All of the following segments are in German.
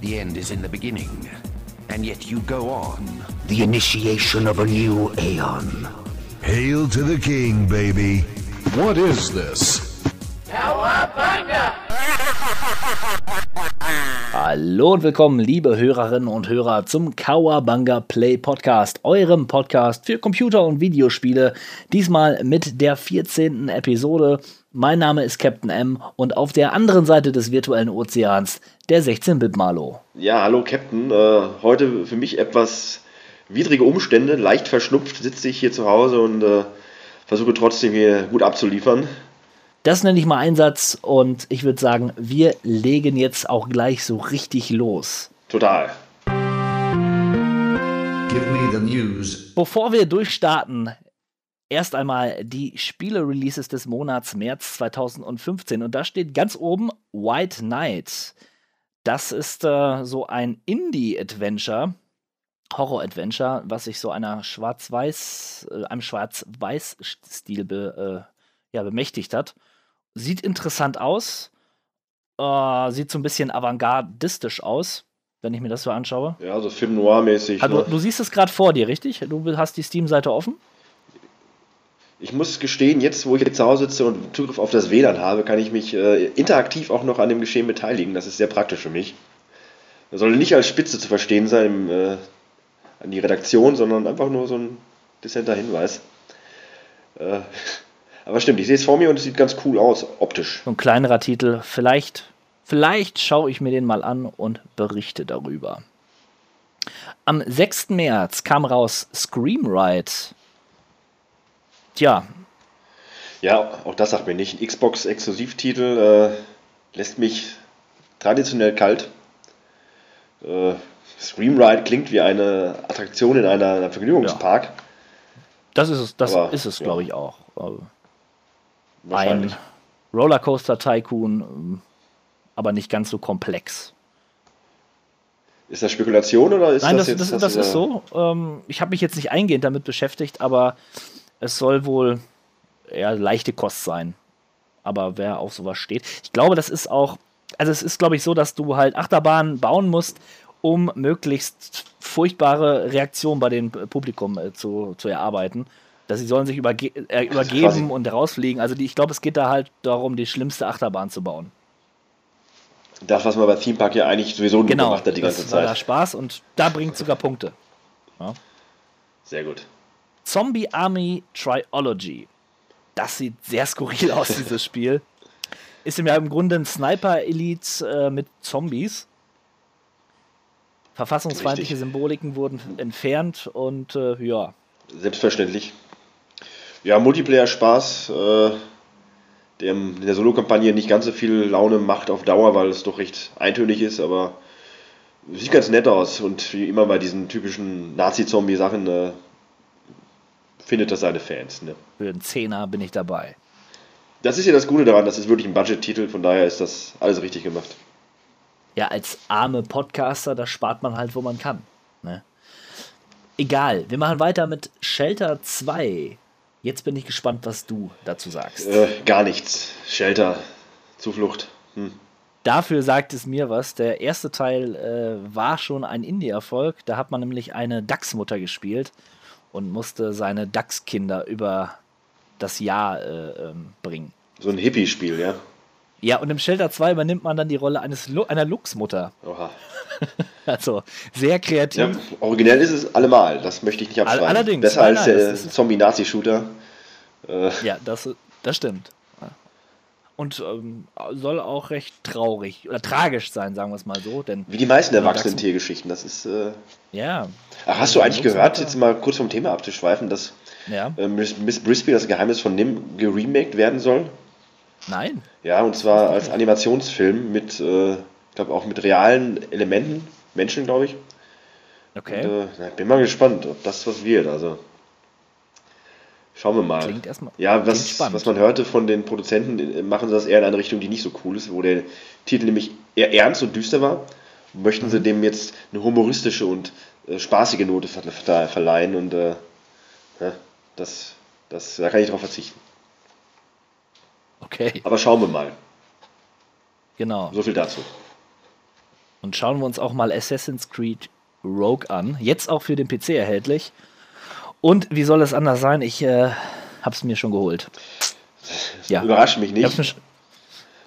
The end is in the beginning, and yet you go on. The initiation of a new aeon. Hail to the king, baby. What is this? Hallo und willkommen, liebe Hörerinnen und Hörer, zum Kawabanga Play Podcast, eurem Podcast für Computer- und Videospiele. Diesmal mit der 14. Episode. Mein Name ist Captain M und auf der anderen Seite des virtuellen Ozeans der 16-Bit-Malo. Ja, hallo Captain. Äh, heute für mich etwas widrige Umstände, leicht verschnupft sitze ich hier zu Hause und äh, versuche trotzdem hier gut abzuliefern. Das nenne ich mal Einsatz und ich würde sagen, wir legen jetzt auch gleich so richtig los. Total. Give me the news. Bevor wir durchstarten, erst einmal die Spiele-Releases des Monats März 2015 und da steht ganz oben White Knight. Das ist äh, so ein Indie-Adventure, Horror-Adventure, was sich so einer Schwarz-Weiß, äh, einem Schwarz-Weiß-Stil be, äh, ja, bemächtigt hat. Sieht interessant aus. Äh, sieht so ein bisschen avantgardistisch aus, wenn ich mir das so anschaue. Ja, so Film Noir-mäßig. Also, Ne? du siehst es gerade vor dir, richtig? Du hast die Steam-Seite offen? Ich muss gestehen, jetzt wo ich jetzt zu Hause sitze und Zugriff auf das WLAN habe, kann ich mich äh, interaktiv auch noch an dem Geschehen beteiligen. Das ist sehr praktisch für mich. Das soll nicht als Spitze zu verstehen sein im, äh, an die Redaktion, sondern einfach nur so ein dezenter Hinweis. Äh, aber stimmt, ich sehe es vor mir und es sieht ganz cool aus, optisch. So ein kleinerer Titel. Vielleicht, vielleicht schaue ich mir den mal an und berichte darüber. Am 6. März kam raus Scream Ride. Tja, Ja, auch das sagt mir nicht. Ein Xbox-Exklusivtitel äh, lässt mich traditionell kalt. Äh, Scream Ride klingt wie eine Attraktion in einer, einem Vergnügungspark. das ist es, das Aber, ist es, ja. glaube ich, auch. Also Ein. Rollercoaster Tycoon, ähm, aber nicht ganz so komplex. Ist das Spekulation oder ist Nein, das, das, jetzt das, das äh, ist so. Ähm, ich habe mich jetzt nicht eingehend damit beschäftigt, aber es soll wohl eher leichte Kost sein. Aber wer auf sowas steht. Ich glaube, das ist auch. Also, es ist, glaube ich, so, dass du halt Achterbahnen bauen musst, um möglichst furchtbare Reaktionen bei dem Publikum äh, zu, zu erarbeiten. Dass sie sollen sich überge äh, übergeben und rausfliegen. Also, die, ich glaube, es geht da halt darum, die schlimmste Achterbahn zu bauen. Das, was man bei Theme Park ja eigentlich sowieso nur Genau. gemacht hat die ganze das war da Zeit. Spaß und da bringt sogar Punkte. Sehr gut. Zombie Army Triology. Das sieht sehr skurril aus, dieses Spiel. Ist ja im Grunde ein Sniper-Elite äh, mit Zombies. Verfassungsfeindliche Richtig. Symboliken wurden entfernt und äh, ja. Selbstverständlich. Ja, Multiplayer-Spaß, äh, der in der Solo-Kampagne nicht ganz so viel Laune macht auf Dauer, weil es doch recht eintönig ist, aber sieht ganz nett aus und wie immer bei diesen typischen Nazi-Zombie-Sachen äh, findet das seine Fans. Ne? Für einen Zehner bin ich dabei. Das ist ja das Gute daran, das ist wirklich ein Budget-Titel, von daher ist das alles richtig gemacht. Ja, als arme Podcaster, da spart man halt, wo man kann. Ne? Egal, wir machen weiter mit Shelter 2. Jetzt bin ich gespannt, was du dazu sagst. Äh, gar nichts. Shelter, Zuflucht. Hm. Dafür sagt es mir was. Der erste Teil äh, war schon ein Indie-Erfolg. Da hat man nämlich eine Dachsmutter gespielt und musste seine Dachskinder über das Jahr äh, ähm, bringen. So ein Hippie-Spiel, ja. Ja, und im Shelter 2 übernimmt man dann die Rolle eines Lu einer Luchsmutter. Oha. Also sehr kreativ. Ja, originell ist es allemal, das möchte ich nicht abschreiben. allerdings, Besser nein, als nein, der Zombie-Nazi-Shooter. Äh, Ja, das, das stimmt. Und ähm, soll auch recht traurig oder tragisch sein, sagen wir es mal so. Denn wie die meisten erwachsenen Tiergeschichten. Das ist. Äh ja, Ach, hast du eigentlich gehört, jetzt mal kurz vom Thema abzuschweifen, dass ja, äh, Miss, Miss Brisby, das Geheimnis von Nim, geremaked werden soll? Nein. Ja, und zwar als Animationsfilm mit, äh, ich glaube auch mit realen Elementen, Menschen, glaube ich. Okay. Und, äh, bin mal gespannt, ob das was wird. Also schauen wir mal. Klingt erstmal Ja, was, was man hörte von den Produzenten, äh, machen sie das eher in eine Richtung, die nicht so cool ist, wo der Titel nämlich eher ernst und düster war. Möchten Mhm. sie dem jetzt eine humoristische und äh, spaßige Note ver ver verleihen und äh, das, das, da kann ich drauf verzichten. Okay, Aber schauen wir mal. genau. So viel dazu. Und schauen wir uns auch mal Assassin's Creed Rogue an. Jetzt auch für den PC erhältlich. Und wie soll es anders sein? Ich äh, habe es mir schon geholt. Ja. Überrascht mich nicht.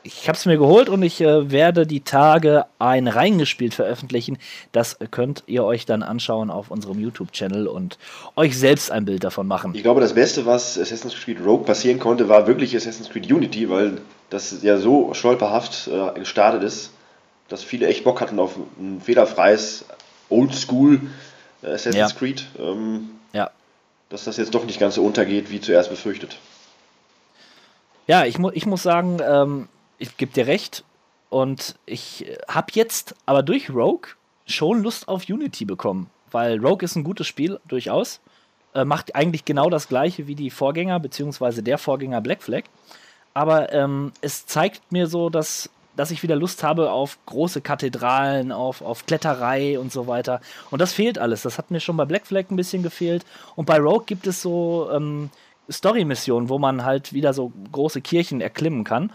Ich habe es mir geholt und ich äh, werde die Tage ein reingespielt veröffentlichen. Das könnt ihr euch dann anschauen auf unserem YouTube-Channel und euch selbst ein Bild davon machen. Ich glaube, das Beste, was Assassin's Creed Rogue passieren konnte, war wirklich Assassin's Creed Unity, weil das ja so stolperhaft äh, gestartet ist, dass viele echt Bock hatten auf ein fehlerfreies Oldschool äh, Assassin's ja. Creed. Ähm, ja. Dass das jetzt doch nicht ganz so untergeht, wie zuerst befürchtet. Ja, ich, mu ich muss sagen, ähm, ich gebe dir recht. Und ich habe jetzt aber durch Rogue schon Lust auf Unity bekommen. Weil Rogue ist ein gutes Spiel, durchaus. Äh, macht eigentlich genau das gleiche wie die Vorgänger, beziehungsweise der Vorgänger Black Flag. Aber ähm, es zeigt mir so, dass, dass ich wieder Lust habe auf große Kathedralen, auf, auf Kletterei und so weiter. Und das fehlt alles. Das hat mir schon bei Black Flag ein bisschen gefehlt. Und bei Rogue gibt es so ähm, Story-Missionen, wo man halt wieder so große Kirchen erklimmen kann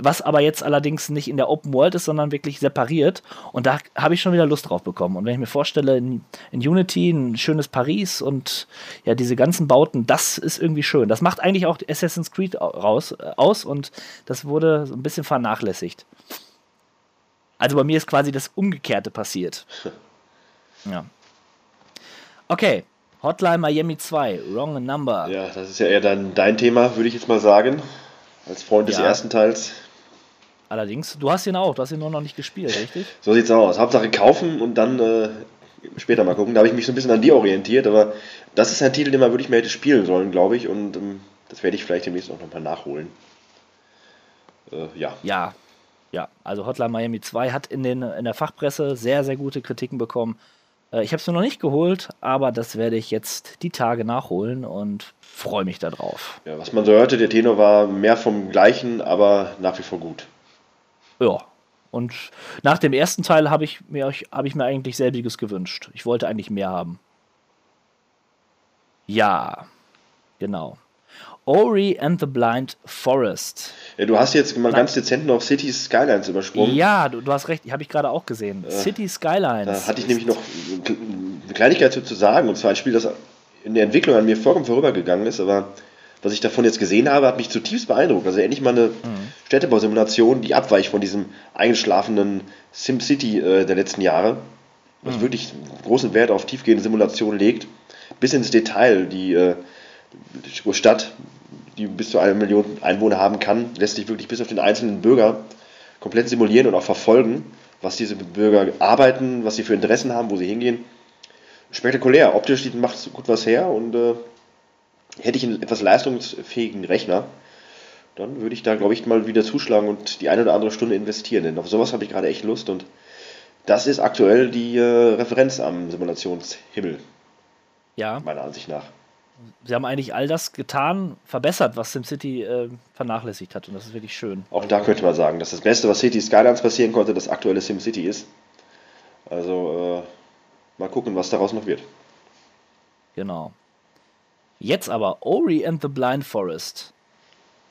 was aber jetzt allerdings nicht in der Open World ist, sondern wirklich separiert. Und da habe ich schon wieder Lust drauf bekommen. Und wenn ich mir vorstelle, in, in, Unity ein schönes Paris und ja, diese ganzen Bauten, das ist irgendwie schön. Das macht eigentlich auch Assassin's Creed raus, äh, aus und das wurde so ein bisschen vernachlässigt. Also bei mir ist quasi das Umgekehrte passiert. Ja. Okay, Hotline Miami 2, Wrong Number. Ja, das ist ja eher dann dein Thema, würde ich jetzt mal sagen. Als Freund des ja. ersten Teils. Allerdings, du hast ihn auch, du hast ihn nur noch nicht gespielt, richtig? So sieht's aus. Hauptsache kaufen und dann äh, später mal gucken. Da habe ich mich so ein bisschen an dir orientiert, aber das ist ein Titel, den man wirklich mehr hätte spielen sollen, glaube ich. Und ähm, das werde ich vielleicht demnächst auch nochmal nachholen. Äh, ja. Ja. Ja, also Hotline Miami 2 hat in, den, in der Fachpresse sehr, sehr gute Kritiken bekommen. Äh, ich habe es mir noch nicht geholt, aber das werde ich jetzt die Tage nachholen und freue mich darauf. Ja, was man so hörte, der Tenor war mehr vom gleichen, aber nach wie vor gut. Ja. Und nach dem ersten Teil habe ich, mir, hab ich mir eigentlich selbiges gewünscht. Ich wollte eigentlich mehr haben. Ja, genau. Ori and the Blind Forest. Ja, du hast jetzt mal Nein. ganz dezent noch City Skylines übersprungen. Ja, du, du hast recht, habe ich gerade auch gesehen. Äh, City Skylines. Da hatte ich nämlich noch eine Kleinigkeit zu sagen, und zwar ein Spiel, das in der Entwicklung an mir vollkommen vorübergegangen ist, aber was ich davon jetzt gesehen habe, hat mich zutiefst beeindruckt. Also endlich mal eine mhm. Städtebausimulation, die abweicht von diesem eingeschlafenen SimCity äh, der letzten Jahre, was mhm. wirklich großen Wert auf tiefgehende Simulationen legt, bis ins Detail. Die, äh, die Stadt, die bis zu einer Million Einwohner haben kann, lässt sich wirklich bis auf den einzelnen Bürger komplett simulieren und auch verfolgen, was diese Bürger arbeiten, was sie für Interessen haben, wo sie hingehen spektakulär. Optisch macht es gut was her und äh, hätte ich einen etwas leistungsfähigen Rechner, dann würde ich da, glaube ich, mal wieder zuschlagen und die eine oder andere Stunde investieren. Denn auf sowas habe ich gerade echt Lust und das ist aktuell die äh, Referenz am Simulationshimmel. Ja. Meiner Ansicht nach. Sie haben eigentlich all das getan, verbessert, was SimCity äh, vernachlässigt hat und das ist wirklich schön. Auch da könnte man sagen, dass das Beste, was City Skylines passieren konnte, das aktuelle SimCity ist. Also äh, Mal gucken, was daraus noch wird. Genau. Jetzt aber Ori and the Blind Forest.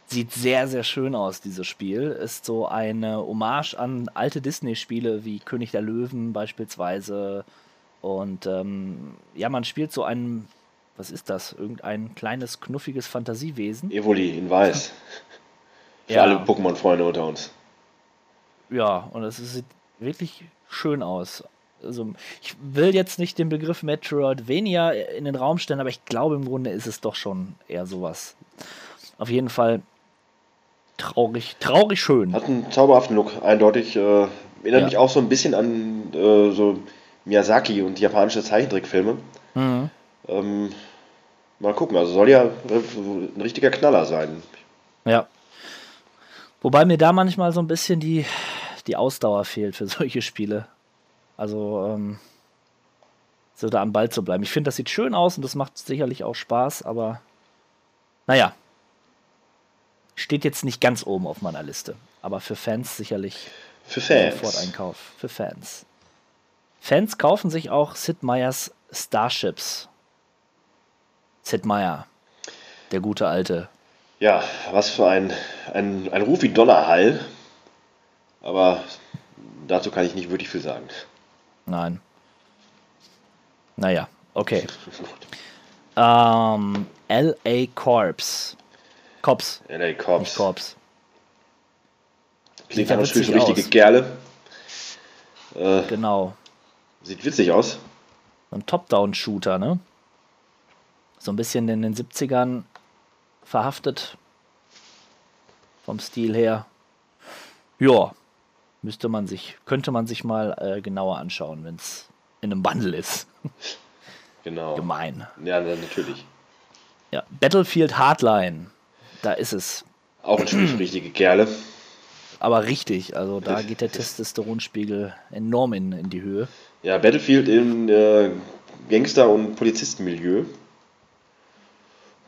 Sieht sehr, sehr schön aus, dieses Spiel. Ist so eine Hommage an alte Disney-Spiele wie König der Löwen beispielsweise. Und ähm, ja, man spielt so ein, was ist das? Irgendein kleines, knuffiges Fantasiewesen. Evoli in Weiß. Für ja. alle Pokémon-Freunde unter uns. Ja, und es sieht wirklich schön aus also ich will jetzt nicht den Begriff Metroidvania in den Raum stellen, aber ich glaube im Grunde ist es doch schon eher sowas. Auf jeden Fall traurig, traurig schön. Hat einen zauberhaften Look, eindeutig. Äh, erinnert ja. mich auch so ein bisschen an äh, so Miyazaki und japanische Zeichentrickfilme. Mhm. Ähm, mal gucken, also soll ja ein richtiger Knaller sein. Ja. Wobei mir da manchmal so ein bisschen die, die Ausdauer fehlt für solche Spiele. Also, ähm, so da am Ball zu bleiben. Ich finde, das sieht schön aus und das macht sicherlich auch Spaß, aber naja, steht jetzt nicht ganz oben auf meiner Liste. Aber für Fans sicherlich für Fans. sofort Einkauf. Für Fans. Fans kaufen sich auch Sid Meier's Starships. Sid Meier, der gute alte. Ja, was für ein, ein, ein Ruf wie Donnerhall. Aber dazu kann ich nicht wirklich viel sagen. Nein. Naja, okay. Ähm, L.A. Corps. Cops, LA nicht Corps. Corps. Klingt für witzig richtige aus. Kerle. Äh, Genau. sieht witzig aus. So ein Top-Down-Shooter, ne? So ein bisschen in den 70ern verhaftet. Vom Stil her. Ja. Müsste man sich, könnte man sich mal äh, genauer anschauen, wenn es in einem Bundle ist. Genau. Gemein. Ja, na, natürlich. Ja. Battlefield Hardline. Da ist es. Auch ein Spiel für richtige Kerle. Aber richtig, also da geht der Testosteronspiegel enorm in, in die Höhe. Ja, Battlefield im äh, Gangster- und Polizistenmilieu.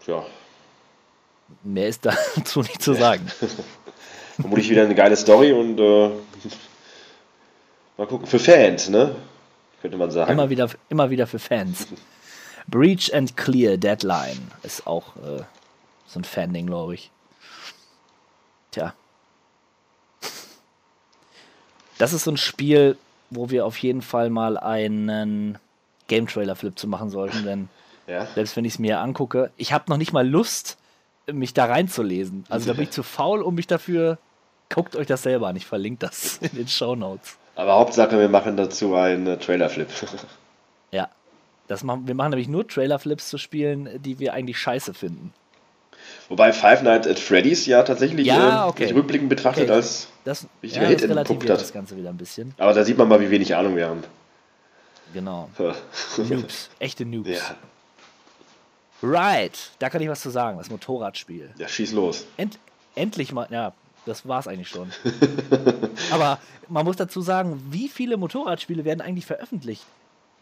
Ja, Mehr ist dazu nicht zu sagen. vermutlich wieder eine geile Story und äh, mal gucken. Für Fans, ne? Könnte man sagen. Immer wieder, immer wieder für Fans. Breach and Clear Deadline ist auch äh, so ein Fan-Ding, glaube ich. Tja. Das ist so ein Spiel, wo wir auf jeden Fall mal einen Game-Trailer-Flip zu machen sollten, denn Ja. selbst wenn ich es mir angucke, ich habe noch nicht mal Lust, mich da reinzulesen. Also da bin ich zu faul, um mich dafür. Guckt euch das selber an, ich verlinke das in den Show Notes. Aber Hauptsache, wir machen dazu einen äh, Trailer-Flip. Ja. Das machen, wir machen nämlich nur Trailer-Flips zu Spielen, die wir eigentlich scheiße finden. Wobei Five Nights at Freddy's ja tatsächlich Ja, äh, okay. sich rückblickend betrachtet Okay. als. Das, Wichtiger ja, Hit das entpuppt hat. das Ganze wieder ein bisschen. Aber da sieht man mal, wie wenig Ahnung wir haben. Genau. Noobs. Echte Noobs. Ja, Right. Da kann ich was zu sagen. Das Motorradspiel. ja, schieß los. End, endlich mal. Ja, das war's eigentlich schon. Aber man muss dazu sagen, wie viele Motorradspiele werden eigentlich veröffentlicht?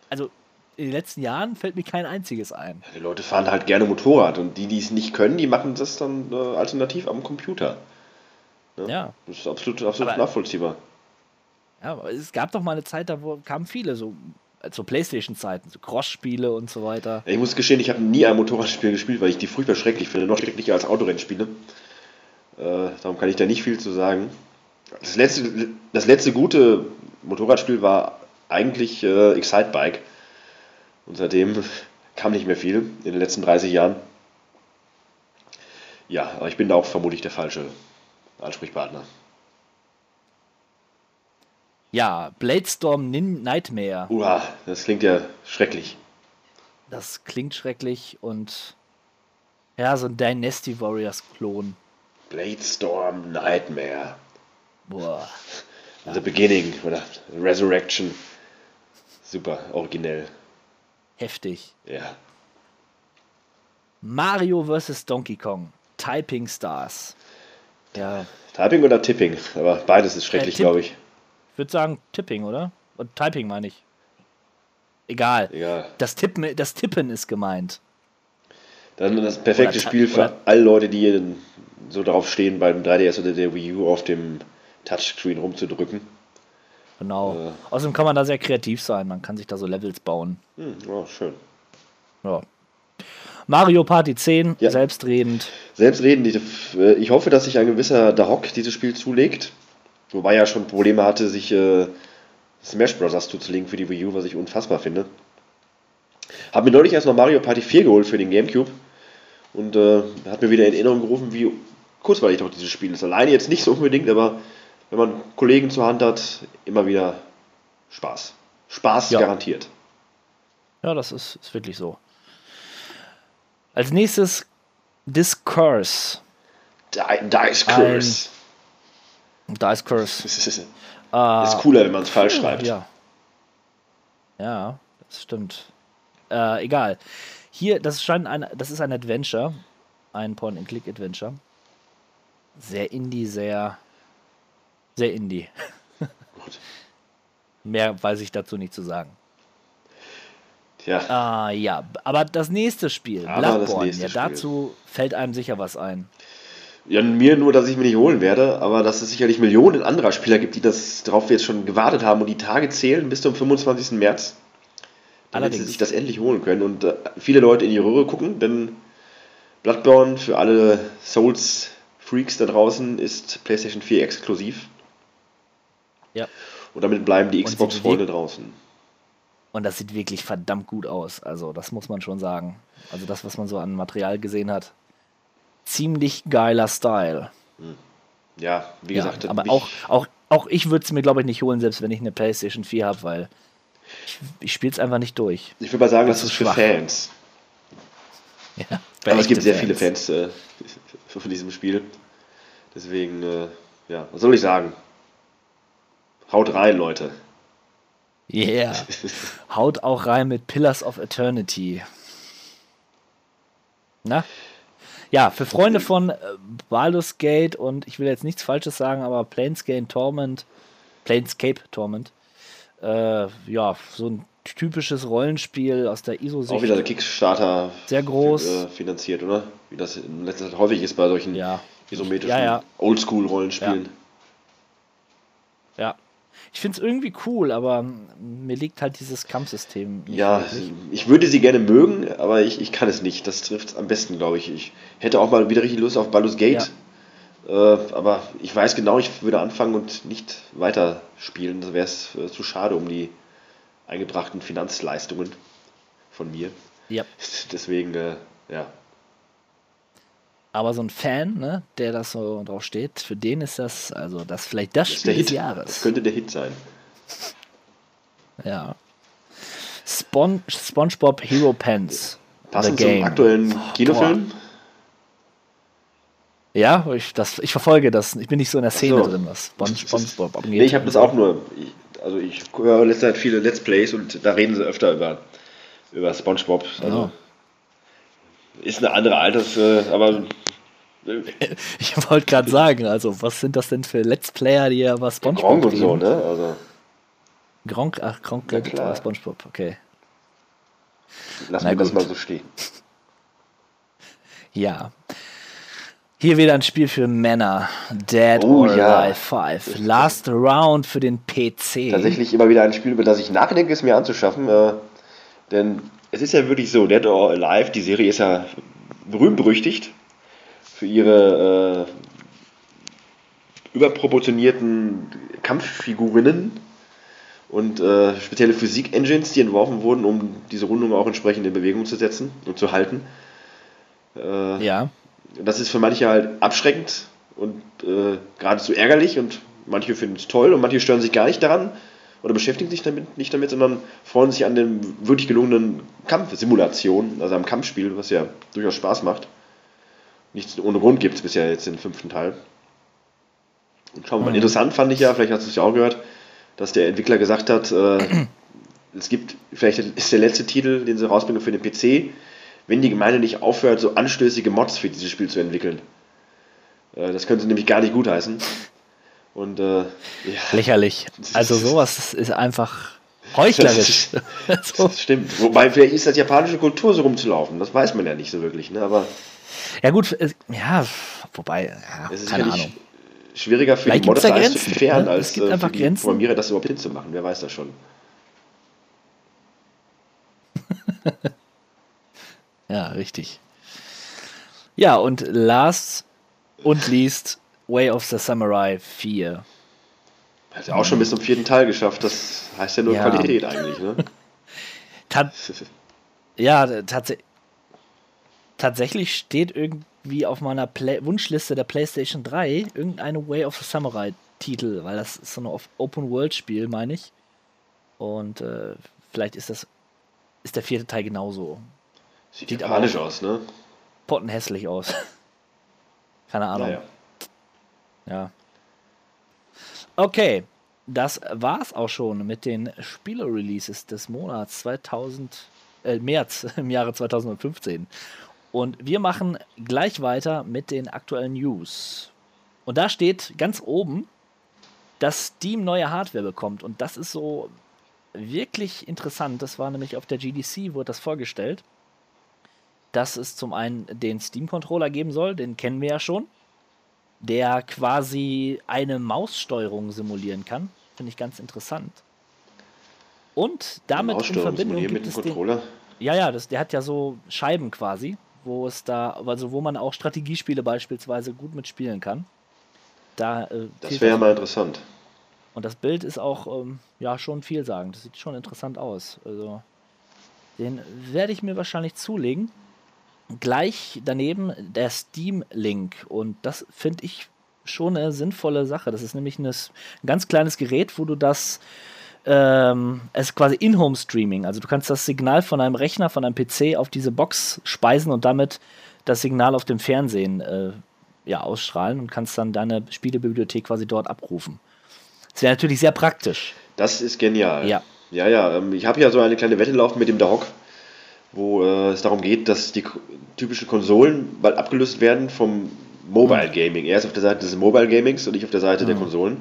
Also in den letzten Jahren fällt mir kein einziges ein. Die Leute fahren halt gerne Motorrad und die, die es nicht können, die machen das dann äh, alternativ am Computer. Ja. Das ist absolut, absolut Aber- nachvollziehbar. Ja, aber es gab doch mal eine Zeit, da wo kamen viele so äh, zu Playstation-Zeiten, so Cross-Spiele und so weiter. Ja, Ich muss gestehen, ich habe nie ein Motorradspiel gespielt, weil ich die furchtbar schrecklich finde. Noch schrecklicher als Autorennspiele. Äh, darum kann ich da nicht viel zu sagen. Das letzte, das letzte gute Motorradspiel war eigentlich äh, Excite Bike. Und seitdem kam nicht mehr viel in den letzten 30 Jahren. Ja, aber ich bin da auch vermutlich der falsche Ansprechpartner. Ja, Bladestorm Nin Nightmare. Uha, das klingt ja schrecklich. Das klingt schrecklich und ja, so ein Dynasty Warriors Klon. Bladestorm Nightmare. Boah. The Beginning oder Resurrection. Super, originell. Heftig. Ja. Mario vs. Donkey Kong. Typing Stars. Ja, Typing oder Tipping? Aber beides ist schrecklich, Tipp. glaube ich. ich würde sagen Tipping, oder? Und Typing meine ich. Egal. Egal. Das Tippen, das Tippen ist gemeint. Dann das perfekte Oder Spiel für oder- alle Leute, die so darauf stehen, beim 3DS oder der Wii U auf dem Touchscreen rumzudrücken. Genau. Äh. Außerdem kann man da sehr kreativ sein. Man kann sich da so Levels bauen. Hm, oh, schön. Ja. Mario Party 10, Ja. selbstredend. Selbstredend, ich, äh, ich hoffe, dass sich ein gewisser Darok dieses Spiel zulegt. Wobei er schon Probleme hatte, sich äh, Smash Bros. zuzulegen für die Wii U, was ich unfassbar finde. Hab mir neulich erst noch Mario Party 4 geholt für den Gamecube. Und äh, hat mir wieder in Erinnerung gerufen, wie kurzweilig doch dieses Spiel ist. Alleine jetzt nicht so unbedingt, aber wenn man Kollegen zur Hand hat, immer wieder Spaß. Spaß Ja. garantiert. Ja, das ist, ist wirklich so. Als nächstes Discourse. Di- Dice Curse. Dice Curse. Das ist, Äh, ist cooler, wenn man es falsch schreibt. Ja. Ja, das stimmt. Äh, egal. Hier, das scheint ein, das ist ein Adventure. Ein Point-and-Click-Adventure. Sehr indie, sehr, sehr indie. Gut. Mehr weiß ich dazu nicht zu sagen. Tja. Ah, ja, aber das nächste Spiel, Aber das Bloodborne, nächste ja, Spiel. dazu fällt einem sicher was ein. Ja, mir nur, dass ich mir nicht holen werde, aber dass es sicherlich Millionen anderer Spieler gibt, die das darauf jetzt schon gewartet haben und die Tage zählen bis zum 25. März, damit sie Allerdings. sich das endlich holen können und äh, viele Leute in die Röhre gucken, denn Bloodborne für alle Souls-Freaks da draußen ist PlayStation 4 exklusiv. Ja. Und damit bleiben die Xbox-Freunde draußen. Und das sieht wirklich verdammt gut aus. Also, das muss man schon sagen. Also, das, was man so an Material gesehen hat. Ziemlich geiler Style. Ja, wie Ja, gesagt, aber auch, auch, auch ich würde es mir, glaube ich, nicht holen, selbst wenn ich eine PlayStation 4 habe, weil ich, ich spiele es einfach nicht durch. ich würde mal sagen, das, das ist für schwach. Fans. Ja, Aber es gibt sehr viele Fans äh, von diesem Spiel. Deswegen, äh, ja, was soll ich sagen? Haut rein, Leute. Yeah. Haut auch rein mit Pillars of Eternity. Na? Ja, für Freunde von äh, Baldur's Gate und ich will jetzt nichts Falsches sagen, aber Planescape Torment, Planescape Torment, äh, ja, so ein typisches Rollenspiel aus der Auch wieder ISO-Sicht. der Kickstarter Sehr groß. äh, finanziert, oder? Wie das in letzter Zeit häufig ist bei solchen Ja. isometrischen Ja, ja. Oldschool-Rollenspielen. Ja. Ich finde es irgendwie cool, aber mir liegt halt dieses Kampfsystem nicht Ja, wirklich. ich würde sie gerne mögen, aber ich, ich kann es nicht. Das trifft es am besten, glaube ich. Ich hätte auch mal wieder richtig Lust auf Baldur's Gate. Äh, aber ich weiß genau, ich würde anfangen und nicht weiter spielen. Das wäre es äh, zu schade um die eingebrachten Finanzleistungen von mir. Ja. Deswegen, äh, ja. Aber so ein Fan, ne, der das so drauf steht, für den ist das, also das vielleicht das Das, Spiel des Hit. Jahres. das könnte der Hit sein. Ja. Spon SpongeBob Hero Pants. Passend zum Game. aktuellen Kinofilm. Ja, ich, das, ich verfolge das. Ich bin nicht so in der Szene so. drin, was Spon SpongeBob abgeht. Nee, ich habe das auch nur. Ich, also ich höre in letzter Zeit viele Let's Plays und da reden sie öfter über, über SpongeBob. Also Ja. ist eine andere Alters, äh, aber Ich wollte gerade sagen, also was sind das denn für Let's Player, die ja über SpongeBob Gronk und so, ne? Also Gronk, ach, Gronk Ja, klar. SpongeBob, okay. lassen Na das gut. mal so stehen. Ja. Hier wieder ein Spiel für Männer. Dead Oh, or ja. Alive 5. Last Round für den PC. Tatsächlich immer wieder ein Spiel, über das ich nachdenke, es mir anzuschaffen. Äh, denn es ist ja wirklich so, Dead or Alive, die Serie ist ja berühmt berüchtigt für ihre äh, überproportionierten Kampffigurinnen und äh, spezielle Physik-Engines, die entworfen wurden, um diese Rundung auch entsprechend in Bewegung zu setzen und zu halten. Äh, Ja. Das ist für manche halt abschreckend und äh, geradezu ärgerlich und manche finden es toll und manche stören sich gar nicht daran oder beschäftigen sich damit nicht damit, sondern freuen sich an den wirklich gelungenen Kampfsimulationen, also am Kampfspiel, was ja durchaus Spaß macht. Nichts ohne Grund gibt es bisher jetzt den fünften Teil. Und schauen wir mal. Interessant fand ich ja, vielleicht hast du es ja auch gehört, dass der Entwickler gesagt hat, äh, es gibt, vielleicht ist der letzte Titel, den sie rausbringen für den PC, wenn die Gemeinde nicht aufhört, so anstößige Mods für dieses Spiel zu entwickeln. Äh, das könnte nämlich gar nicht gutheißen. Und äh, ja, Lächerlich. Also sowas ist einfach heuchlerisch. so. das stimmt. Wobei, vielleicht ist das japanische Kultur so rumzulaufen. Das weiß man ja nicht so wirklich. Ne? Aber Ja gut, es- ja, wobei, ja, es ist keine Ahnung. schwieriger für Vielleicht die Modder gibt's da das Grenzen, einzufern, ne? als äh, für die Grenzen. Programmierer das überhaupt hinzumachen. Wer weiß das schon. Ja, richtig. Ja, und last und least Way of the Samurai 4. Hat ja auch schon bis zum vierten Teil geschafft. Das heißt ja nur Ja. Qualität eigentlich. Ne? Ta ja, tats tatsächlich steht irgendwie auf meiner Play Wunschliste der PlayStation 3 irgendeine Way of the Samurai Titel, weil das ist so ein Open-World-Spiel, meine ich. Und äh, vielleicht ist das ist der vierte Teil genauso Sieht, Sieht japanisch aus, ne? pottenhässlich aus. Keine Ahnung. Naja. Ja. Okay, das war's auch schon mit den Spiele-Releases des Monats 2000, äh, März im Jahre 2015. Und wir machen gleich weiter mit den aktuellen News. Und da steht ganz oben, dass Steam neue Hardware bekommt. Und das ist so wirklich interessant. Das war nämlich auf der GDC, wurde das vorgestellt. Dass es zum einen den Steam-Controller geben soll, den kennen wir ja schon der quasi eine Maussteuerung simulieren kann. Finde ich ganz interessant. Und damit in Verbindung gibt mit es dem den. Controller. Ja, ja, das, der hat ja so Scheiben quasi, wo es da, also wo man auch Strategiespiele beispielsweise gut mitspielen kann. Da, äh, Das wäre mal interessant. Und das Bild ist auch ähm, ja schon vielsagend. Das sieht schon interessant aus. Also den werde ich mir wahrscheinlich zulegen. Gleich daneben der Steam-Link. Und das finde ich schon eine sinnvolle Sache. Das ist nämlich ein ganz kleines Gerät, wo du das ähm, es ist quasi In-Home-Streaming. Also du kannst das Signal von einem Rechner, von einem PC auf diese Box speisen und damit das Signal auf dem Fernsehen äh, ja, ausstrahlen und kannst dann deine Spielebibliothek quasi dort abrufen. Das wäre natürlich sehr praktisch. Das ist genial. Ja. Ja, ja. Ähm, ich habe ja so eine kleine Wette laufen mit dem Dahok, wo äh, es darum geht, dass die typischen Konsolen bald abgelöst werden vom Mobile Gaming. Er ist auf der Seite des Mobile Gamings und ich auf der Seite mhm. der Konsolen.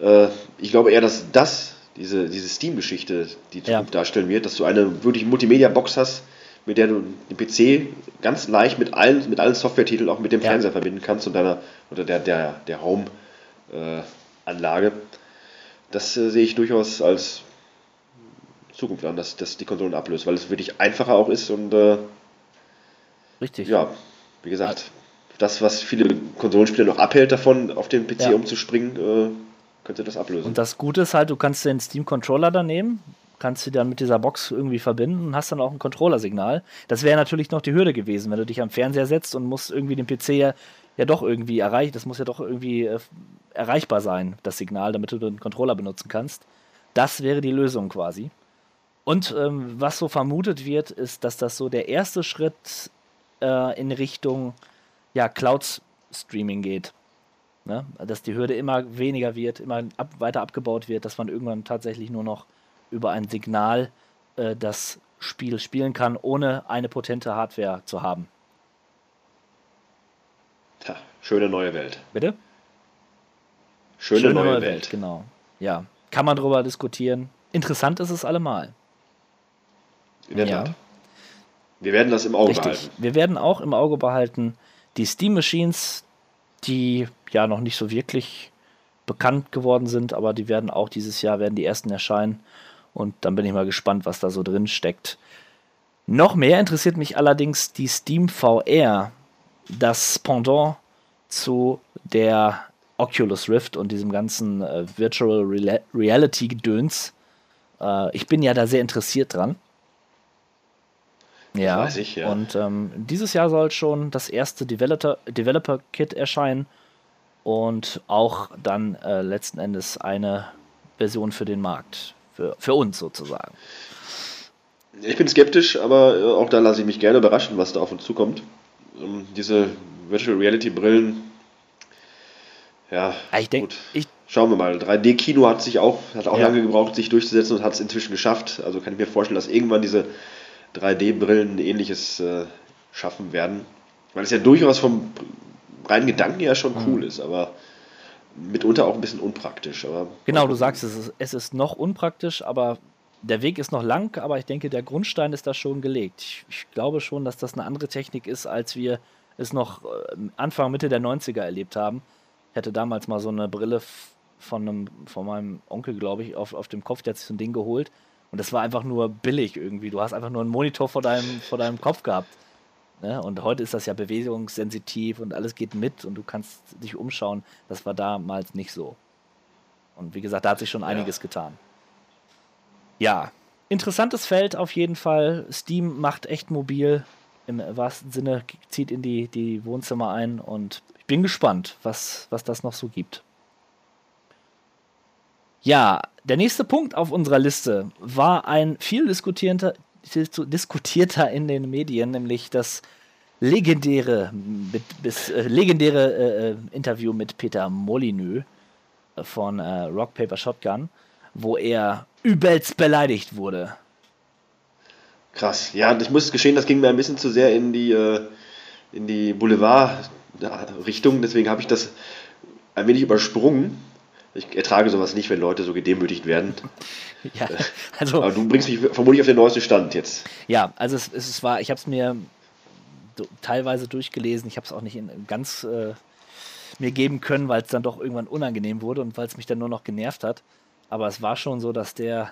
Äh, ich glaube eher, dass das, diese, diese Steam-Geschichte, die Zukunft ja. darstellen wird, dass du eine wirklich Multimedia-Box hast, mit der du den PC ganz leicht mit allen, mit allen Software-Titeln auch mit dem ja. Fernseher verbinden kannst und deiner oder der, der, der Home-Anlage. Äh, das äh, sehe ich durchaus als Zukunft an, dass, dass die Konsolen ablöst, weil es wirklich einfacher auch ist und äh, Richtig. Ja, wie gesagt, das, was viele Konsolenspieler noch abhält davon, auf den PC ja. umzuspringen, äh, könnte das ablösen. Und das Gute ist halt, du kannst den Steam-Controller da nehmen, kannst sie dann mit dieser Box irgendwie verbinden und hast dann auch ein Controller-Signal. Das wäre natürlich noch die Hürde gewesen, wenn du dich am Fernseher setzt und musst irgendwie den PC ja, ja doch irgendwie erreichen. Das muss ja doch irgendwie äh, erreichbar sein, das Signal, damit du den Controller benutzen kannst. Das wäre die Lösung quasi. Und ähm, was so vermutet wird, ist, dass das so der erste Schritt äh, in Richtung ja, Cloud-Streaming geht. Ne? Dass die Hürde immer weniger wird, immer ab, weiter abgebaut wird, dass man irgendwann tatsächlich nur noch über ein Signal äh, das Spiel spielen kann, ohne eine potente Hardware zu haben. Tja, schöne neue Welt. Bitte? Schöne, schöne neue, neue Welt. Welt. Genau. Ja, kann man darüber diskutieren. Interessant ist es allemal. In der ja. Tat. Wir werden das im Auge Richtig. behalten. Wir werden auch im Auge behalten die Steam Machines, die ja noch nicht so wirklich bekannt geworden sind, aber die werden auch dieses Jahr werden die ersten erscheinen und dann bin ich mal gespannt, was da so drin steckt. Noch mehr interessiert mich allerdings die Steam VR, das Pendant zu der Oculus Rift und diesem ganzen äh, Virtual Reality Gedöns. Äh, ich bin ja da sehr interessiert dran. Ja, weiß ich, ja. Und ähm, dieses Jahr soll schon das erste Developer, Developer Kit erscheinen und auch dann äh, letzten Endes eine Version für den Markt, für, für uns sozusagen. Ich bin skeptisch, aber äh, auch da lasse ich mich gerne überraschen, was da auf uns zukommt. Ähm, diese Virtual Reality Brillen, ja, ich denke, Schauen wir mal. 3D-Kino hat sich auch, hat auch ja. lange gebraucht, sich durchzusetzen und hat es inzwischen geschafft. Also kann ich mir vorstellen, dass irgendwann diese 3D-Brillen ähnliches äh, schaffen werden. Weil es ja durchaus vom reinen Gedanken her schon cool mhm. ist, aber mitunter auch ein bisschen unpraktisch. Aber genau, du sagst es, ist, es ist noch unpraktisch, aber der Weg ist noch lang, aber ich denke, der Grundstein ist da schon gelegt. Ich, ich glaube schon, dass das eine andere Technik ist, als wir es noch äh, Anfang, Mitte der 90er erlebt haben. Ich hatte damals mal so eine Brille von, einem, von meinem Onkel, glaube ich, auf, auf dem Kopf, der hat sich so ein Ding geholt. Und das war einfach nur billig irgendwie. Du hast einfach nur einen Monitor vor deinem, vor deinem Kopf gehabt. Ne? Und heute ist das ja bewegungssensitiv und alles geht mit und du kannst dich umschauen. Das war damals nicht so. Und wie gesagt, da hat sich schon einiges ja. getan. Ja, interessantes Feld auf jeden Fall. Steam macht echt mobil. Im wahrsten Sinne zieht in die, die Wohnzimmer ein und ich bin gespannt, was, was das noch so gibt. Ja, der nächste Punkt auf unserer Liste war ein viel diskutierter, diskutierter in den Medien, nämlich das legendäre, mit, bis, äh, legendäre äh, äh Interview mit Peter Molyneux äh, von äh, Rock Paper Shotgun, wo er übelst beleidigt wurde. Krass, ja, ich muss gestehen, das ging mir ein bisschen zu sehr in die, äh, in die Boulevard-Richtung, deswegen habe ich das ein wenig übersprungen ich ertrage sowas nicht, wenn Leute so gedemütigt werden. Ja, also, Aber du bringst mich vermutlich auf den neuesten Stand jetzt. Ja, also es, es war, ich habe es mir teilweise durchgelesen, ich habe es auch nicht in, ganz äh, mir geben können, weil es dann doch irgendwann unangenehm wurde und weil es mich dann nur noch genervt hat. Aber es war schon so, dass der,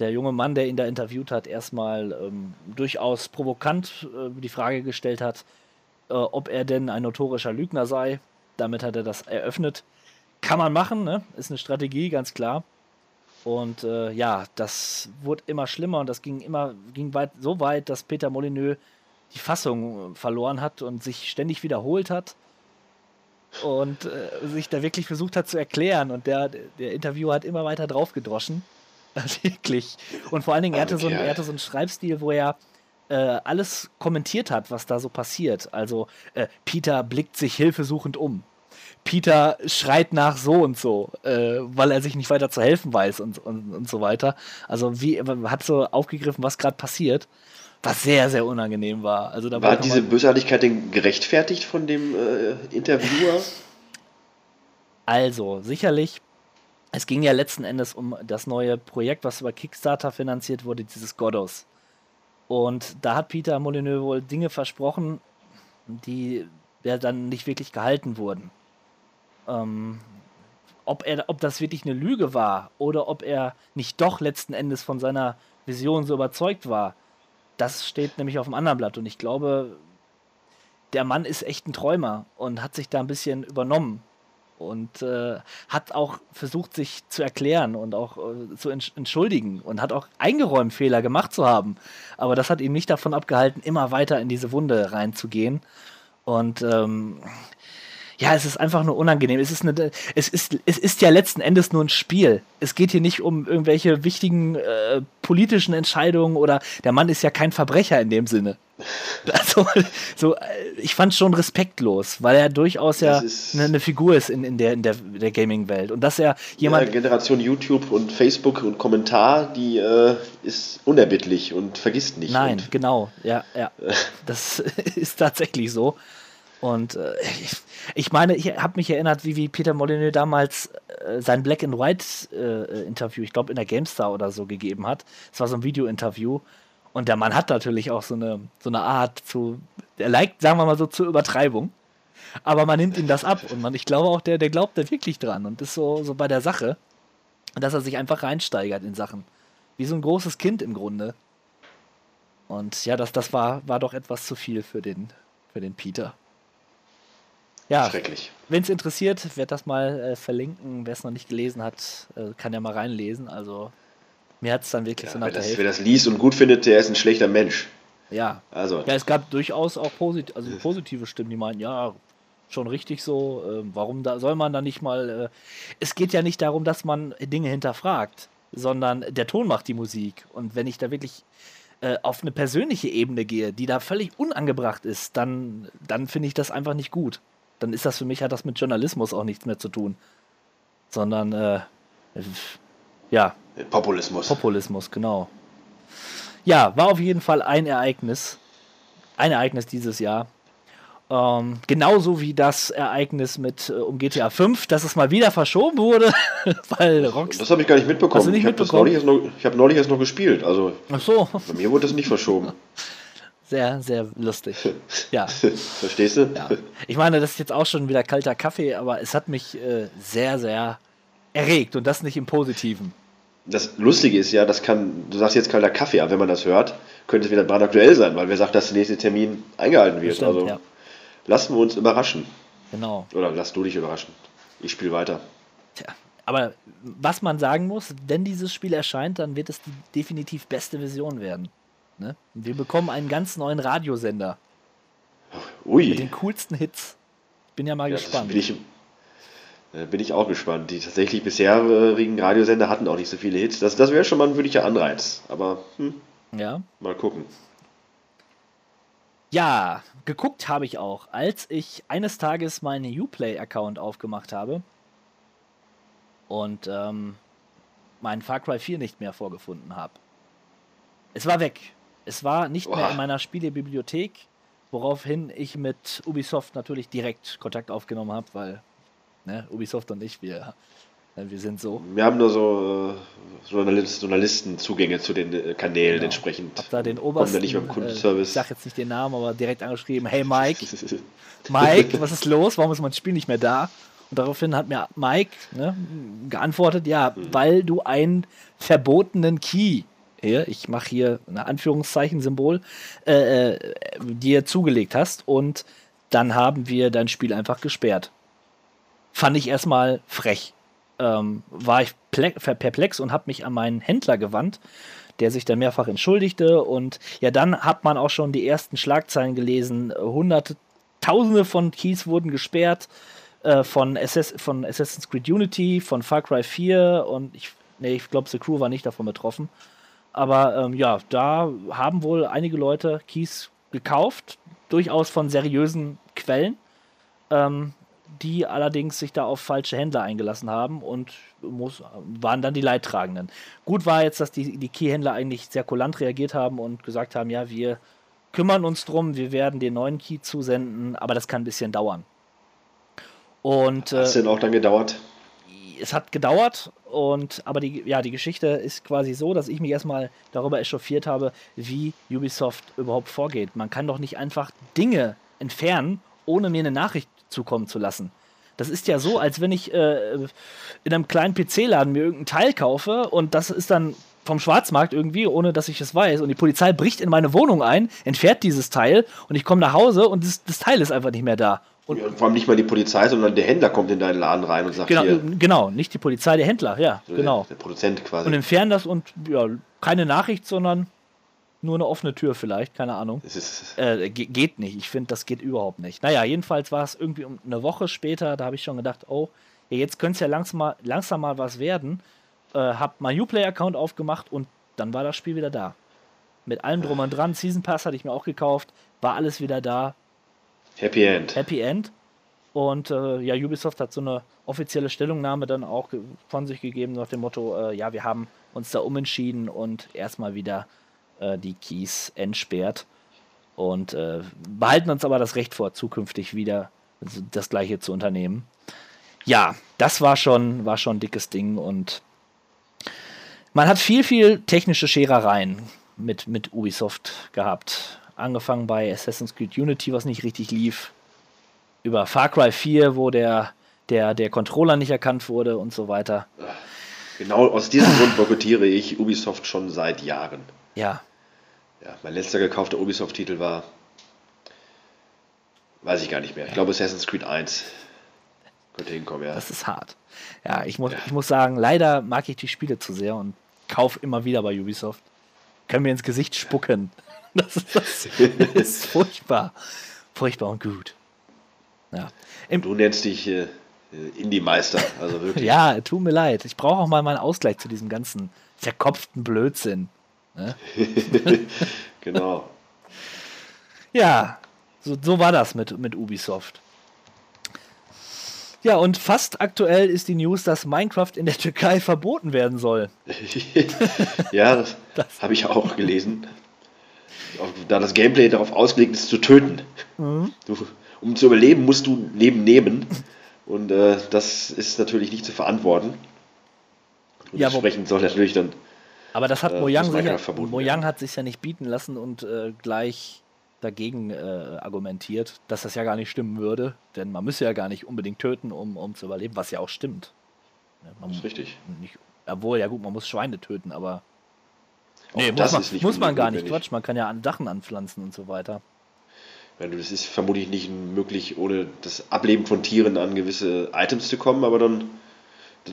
der junge Mann, der ihn da interviewt hat, erstmal ähm, durchaus provokant äh, die Frage gestellt hat, äh, ob er denn ein notorischer Lügner sei. Damit hat er das eröffnet kann man machen, ne? Ist eine Strategie, ganz klar. Und äh, ja, das wurde immer schlimmer und das ging immer ging weit, so weit, dass Peter Molyneux die Fassung äh, verloren hat und sich ständig wiederholt hat und äh, sich da wirklich versucht hat zu erklären. Und der, der Interviewer hat immer weiter draufgedroschen. wirklich. Und vor allen Dingen, er hatte, so, ein, er hatte so einen Schreibstil, wo er äh, alles kommentiert hat, was da so passiert. Also äh, Peter blickt sich hilfesuchend um. Peter schreit nach so und so, äh, weil er sich nicht weiter zu helfen weiß und, und, und so weiter. Also wie hat so aufgegriffen, was gerade passiert, was sehr, sehr unangenehm war. Also da war diese Bösartigkeit denn gerechtfertigt von dem äh, Interviewer? Also, sicherlich. Es ging ja letzten Endes um das neue Projekt, was über Kickstarter finanziert wurde, dieses Godos. Und da hat Peter Molyneux wohl Dinge versprochen, die ja dann nicht wirklich gehalten wurden. Ähm, ob, er, ob das wirklich eine Lüge war oder ob er nicht doch letzten Endes von seiner Vision so überzeugt war, das steht nämlich auf dem anderen Blatt. Und ich glaube, der Mann ist echt ein Träumer und hat sich da ein bisschen übernommen und äh, hat auch versucht, sich zu erklären und auch äh, zu entschuldigen und hat auch eingeräumt, Fehler gemacht zu haben. Aber das hat ihn nicht davon abgehalten, immer weiter in diese Wunde reinzugehen. Und ähm, ja, es ist einfach nur unangenehm. Es ist, eine, es, ist, es ist ja letzten Endes nur ein Spiel. Es geht hier nicht um irgendwelche wichtigen äh, politischen Entscheidungen oder der Mann ist ja kein Verbrecher in dem Sinne. Also, so, äh, ich fand es schon respektlos, weil er durchaus ja eine, eine, Figur ist in, in der, in der, der Gaming-Welt. Und dass er jemand. Ja, Generation YouTube und Facebook und Kommentar, die äh, ist unerbittlich und vergisst nicht. Nein, genau. Ja, ja. Das ist tatsächlich so. Und äh, ich, ich, meine, ich habe mich erinnert, wie, wie Peter Molyneux damals äh, sein Black and White äh, ich glaube in der GameStar oder so gegeben hat. Es war so ein Video-Interview. Und der Mann hat natürlich auch so eine, so eine Art zu, der neigt, sagen wir mal so, zur Übertreibung. Aber man nimmt ihm das ab und man, ich glaube auch, der, der glaubt da wirklich dran und ist so, so bei der Sache, dass er sich einfach reinsteigert in Sachen. Wie so ein großes Kind im Grunde. Und ja, das, das war, war doch etwas zu viel für den, für den Peter. Ja, Schrecklich. Wenn es interessiert, werde das mal äh, verlinken. Wer es noch nicht gelesen hat, äh, kann ja mal reinlesen. Also mir hat es dann wirklich ja, so nach wer das, Wer das liest und gut findet, der ist ein schlechter Mensch. Ja. Also. Ja, es gab durchaus auch posit also positive Stimmen, die meinen, ja, schon richtig so. Äh, warum da soll man da nicht mal. Äh, es geht ja nicht darum, dass man Dinge hinterfragt, sondern der Ton macht die Musik. Und wenn ich da wirklich äh, auf eine persönliche Ebene gehe, die da völlig unangebracht ist, dann, dann finde ich das einfach nicht gut dann ist das für mich, hat das mit Journalismus auch nichts mehr zu tun. Sondern, äh, ja. Populismus. Populismus, genau. Ja, war auf jeden Fall ein Ereignis. Ein Ereignis dieses Jahr. Ähm, genauso wie das Ereignis mit äh, um GTA 5, dass es mal wieder verschoben wurde, weil Rockstar. Das habe ich gar nicht mitbekommen. Hast du nicht ich habe neulich, noch, hab neulich erst noch gespielt. Also Ach so. Bei mir wurde das nicht verschoben. sehr, sehr lustig. Ja. Verstehst du? Ja. Ich meine, das ist jetzt auch schon wieder kalter Kaffee, aber es hat mich äh, sehr, sehr erregt und das nicht im Positiven. Das Lustige ist ja, das kann, du sagst jetzt kalter Kaffee, aber wenn man das hört, könnte es wieder brandaktuell sein, weil wir sagt, dass der nächste Termin eingehalten wird. Stimmt, also ja. lassen wir uns überraschen. Genau. Oder lass du dich überraschen. Ich spiele weiter. Tja, aber was man sagen muss, wenn dieses Spiel erscheint, dann wird es die definitiv beste Version werden. Ne? Wir bekommen einen ganz neuen Radiosender. Ui. Mit den coolsten Hits. Bin ja mal ja, gespannt. Bin ich, äh, bin ich auch gespannt. Die tatsächlich bisherigen Radiosender hatten auch nicht so viele Hits. Das, das wäre schon mal ein wirklicher Anreiz. Aber hm, ja. mal gucken. Ja, geguckt habe ich auch, als ich eines Tages meinen Uplay-Account aufgemacht habe und ähm, meinen Far Cry 4 nicht mehr vorgefunden habe. Es war weg. Es war nicht Oha. mehr in meiner Spielebibliothek, woraufhin ich mit Ubisoft natürlich direkt Kontakt aufgenommen habe, weil ne, Ubisoft und ich, wir, ne, wir sind so. Wir haben nur so äh, Journalist, Journalistenzugänge zu den äh, Kanälen genau. entsprechend. Hab da den obersten, nicht beim Kundenservice. Äh, ich sag jetzt nicht den Namen, aber direkt angeschrieben, hey Mike, Mike, was ist los? Warum ist mein Spiel nicht mehr da? Und daraufhin hat mir Mike ne, geantwortet, ja, mhm. weil du einen verbotenen Key hier, ich mache hier ein Anführungszeichen-Symbol, äh, äh, dir zugelegt hast und dann haben wir dein Spiel einfach gesperrt. fand ich erstmal frech. Ähm, war ich perplex und habe mich an meinen Händler gewandt, der sich dann mehrfach entschuldigte. Und ja, dann hat man auch schon die ersten Schlagzeilen gelesen. Hunderte, Tausende von Keys wurden gesperrt äh, von, Assas von Assassin's Creed Unity, von Far Cry 4 und ich, nee, ich glaube, The Crew war nicht davon betroffen. Aber ähm, ja, da haben wohl einige Leute Keys gekauft, durchaus von seriösen Quellen, ähm, die allerdings sich da auf falsche Händler eingelassen haben und muss, waren dann die Leidtragenden. Gut war jetzt, dass die, die Key-Händler eigentlich sehr kulant reagiert haben und gesagt haben, ja, wir kümmern uns drum, wir werden den neuen Key zusenden, aber das kann ein bisschen dauern. Und, Hat es äh, denn auch dann gedauert? Es hat gedauert und aber die, ja, die Geschichte ist quasi so, dass ich mich erstmal darüber echauffiert habe, wie Ubisoft überhaupt vorgeht. Man kann doch nicht einfach Dinge entfernen, ohne mir eine Nachricht zukommen zu lassen. Das ist ja so, als wenn ich äh, in einem kleinen PC-Laden mir irgendein Teil kaufe und das ist dann vom Schwarzmarkt irgendwie, ohne dass ich es weiß. Und die Polizei bricht in meine Wohnung ein, entfährt dieses Teil und ich komme nach Hause und das, das Teil ist einfach nicht mehr da. Und ja, vor allem nicht mal die Polizei, sondern der Händler kommt in deinen Laden rein und sagt genau, hier. Genau, nicht die Polizei, der Händler, ja, so genau. Der, der, Produzent quasi. Und entfernen das und ja, keine Nachricht, sondern nur eine offene Tür vielleicht, keine Ahnung. Äh, geht nicht, ich finde, das geht überhaupt nicht. Naja, jedenfalls war es irgendwie um eine Woche später, da habe ich schon gedacht, oh, ja, jetzt könnte es ja langsam mal, langsam mal was werden. Äh, hab mein Uplay-Account aufgemacht und dann war das Spiel wieder da. Mit allem drum und dran. Season Pass hatte ich mir auch gekauft, war alles wieder da. Happy End. Happy End. Und äh, ja, Ubisoft hat so eine offizielle Stellungnahme dann auch von sich gegeben nach dem Motto, äh, ja, wir haben uns da umentschieden und erstmal wieder äh, die Keys entsperrt und äh, behalten uns aber das Recht vor, zukünftig wieder das gleiche zu unternehmen. Ja, das war schon, war schon ein dickes Ding und man hat viel, viel technische Scherereien mit, mit Ubisoft gehabt. Angefangen bei Assassin's Creed Unity, was nicht richtig lief über Far Cry 4, wo der, der, der Controller nicht erkannt wurde und so weiter. Genau aus diesem Grund boykottiere ich Ubisoft schon seit Jahren. Ja. Ja, mein letzter gekaufter Ubisoft-Titel war. Weiß ich gar nicht mehr. Ich glaube Assassin's Creed 1. Könnte hinkommen, ja. Das ist hart. Ja, ich muss, ja. ich muss sagen, leider mag ich die Spiele zu sehr und kaufe immer wieder bei Ubisoft. Können mir ins Gesicht spucken. Das ist, das ist furchtbar. Furchtbar und gut. Ja. Im du nennst dich äh, Indie-Meister, also wirklich. ja, tut mir leid. Ich brauche auch mal meinen Ausgleich zu diesem ganzen verkopften Blödsinn. Ne? genau. Ja, so, so war das mit, mit Ubisoft. Ja, und fast aktuell ist die News, dass Minecraft in der Türkei verboten werden soll. ja, das, das. habe ich auch gelesen. Da das Gameplay darauf ausgelegt ist, zu töten. Mhm. Du um zu überleben, musst du Leben nehmen. Und äh, das ist natürlich nicht zu verantworten. Und ja, entsprechend soll natürlich dann. Aber das hat äh, Mojang, sicher, Mojang hat sich ja nicht bieten lassen und äh, gleich dagegen äh, argumentiert, dass das ja gar nicht stimmen würde. Denn man müsse ja gar nicht unbedingt töten, um, um zu überleben, was ja auch stimmt. Man das ist richtig. Nicht, obwohl, ja gut, man muss Schweine töten, aber. Nee, muss man, muss man gar nicht. Quatsch, man kann ja an Dachen anpflanzen und so weiter. Das ist vermutlich nicht möglich, ohne das Ableben von Tieren an gewisse Items zu kommen, aber dann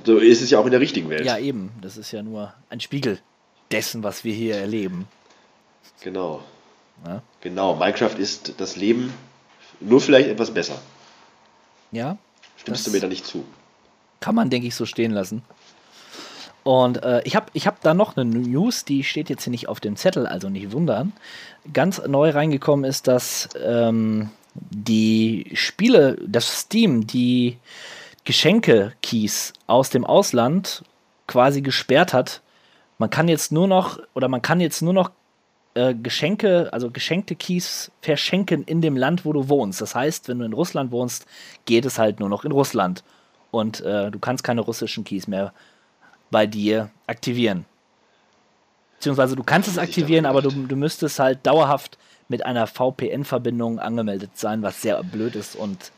so ist es ja auch in der richtigen Welt. Ja, eben. Das ist ja nur ein Spiegel dessen, was wir hier erleben. Genau. Ja? Genau. Minecraft ist das Leben nur vielleicht etwas besser. Ja. Stimmst du mir da nicht zu? Kann man, denke ich, so stehen lassen. Und äh, ich habe ich hab da noch eine News, die steht jetzt hier nicht auf dem Zettel, also nicht wundern. Ganz neu reingekommen ist, dass ähm, die Spiele, das Steam, die Geschenke-Keys aus dem Ausland quasi gesperrt hat. Man kann jetzt nur noch, oder man kann jetzt nur noch äh, Geschenke, also geschenkte Keys verschenken in dem Land, wo du wohnst. Das heißt, wenn du in Russland wohnst, geht es halt nur noch in Russland. Und äh, du kannst keine russischen Keys mehr bei dir aktivieren. Beziehungsweise du kannst es aktivieren, aber du, du müsstest halt dauerhaft mit einer VPN-Verbindung angemeldet sein, was sehr blöd ist und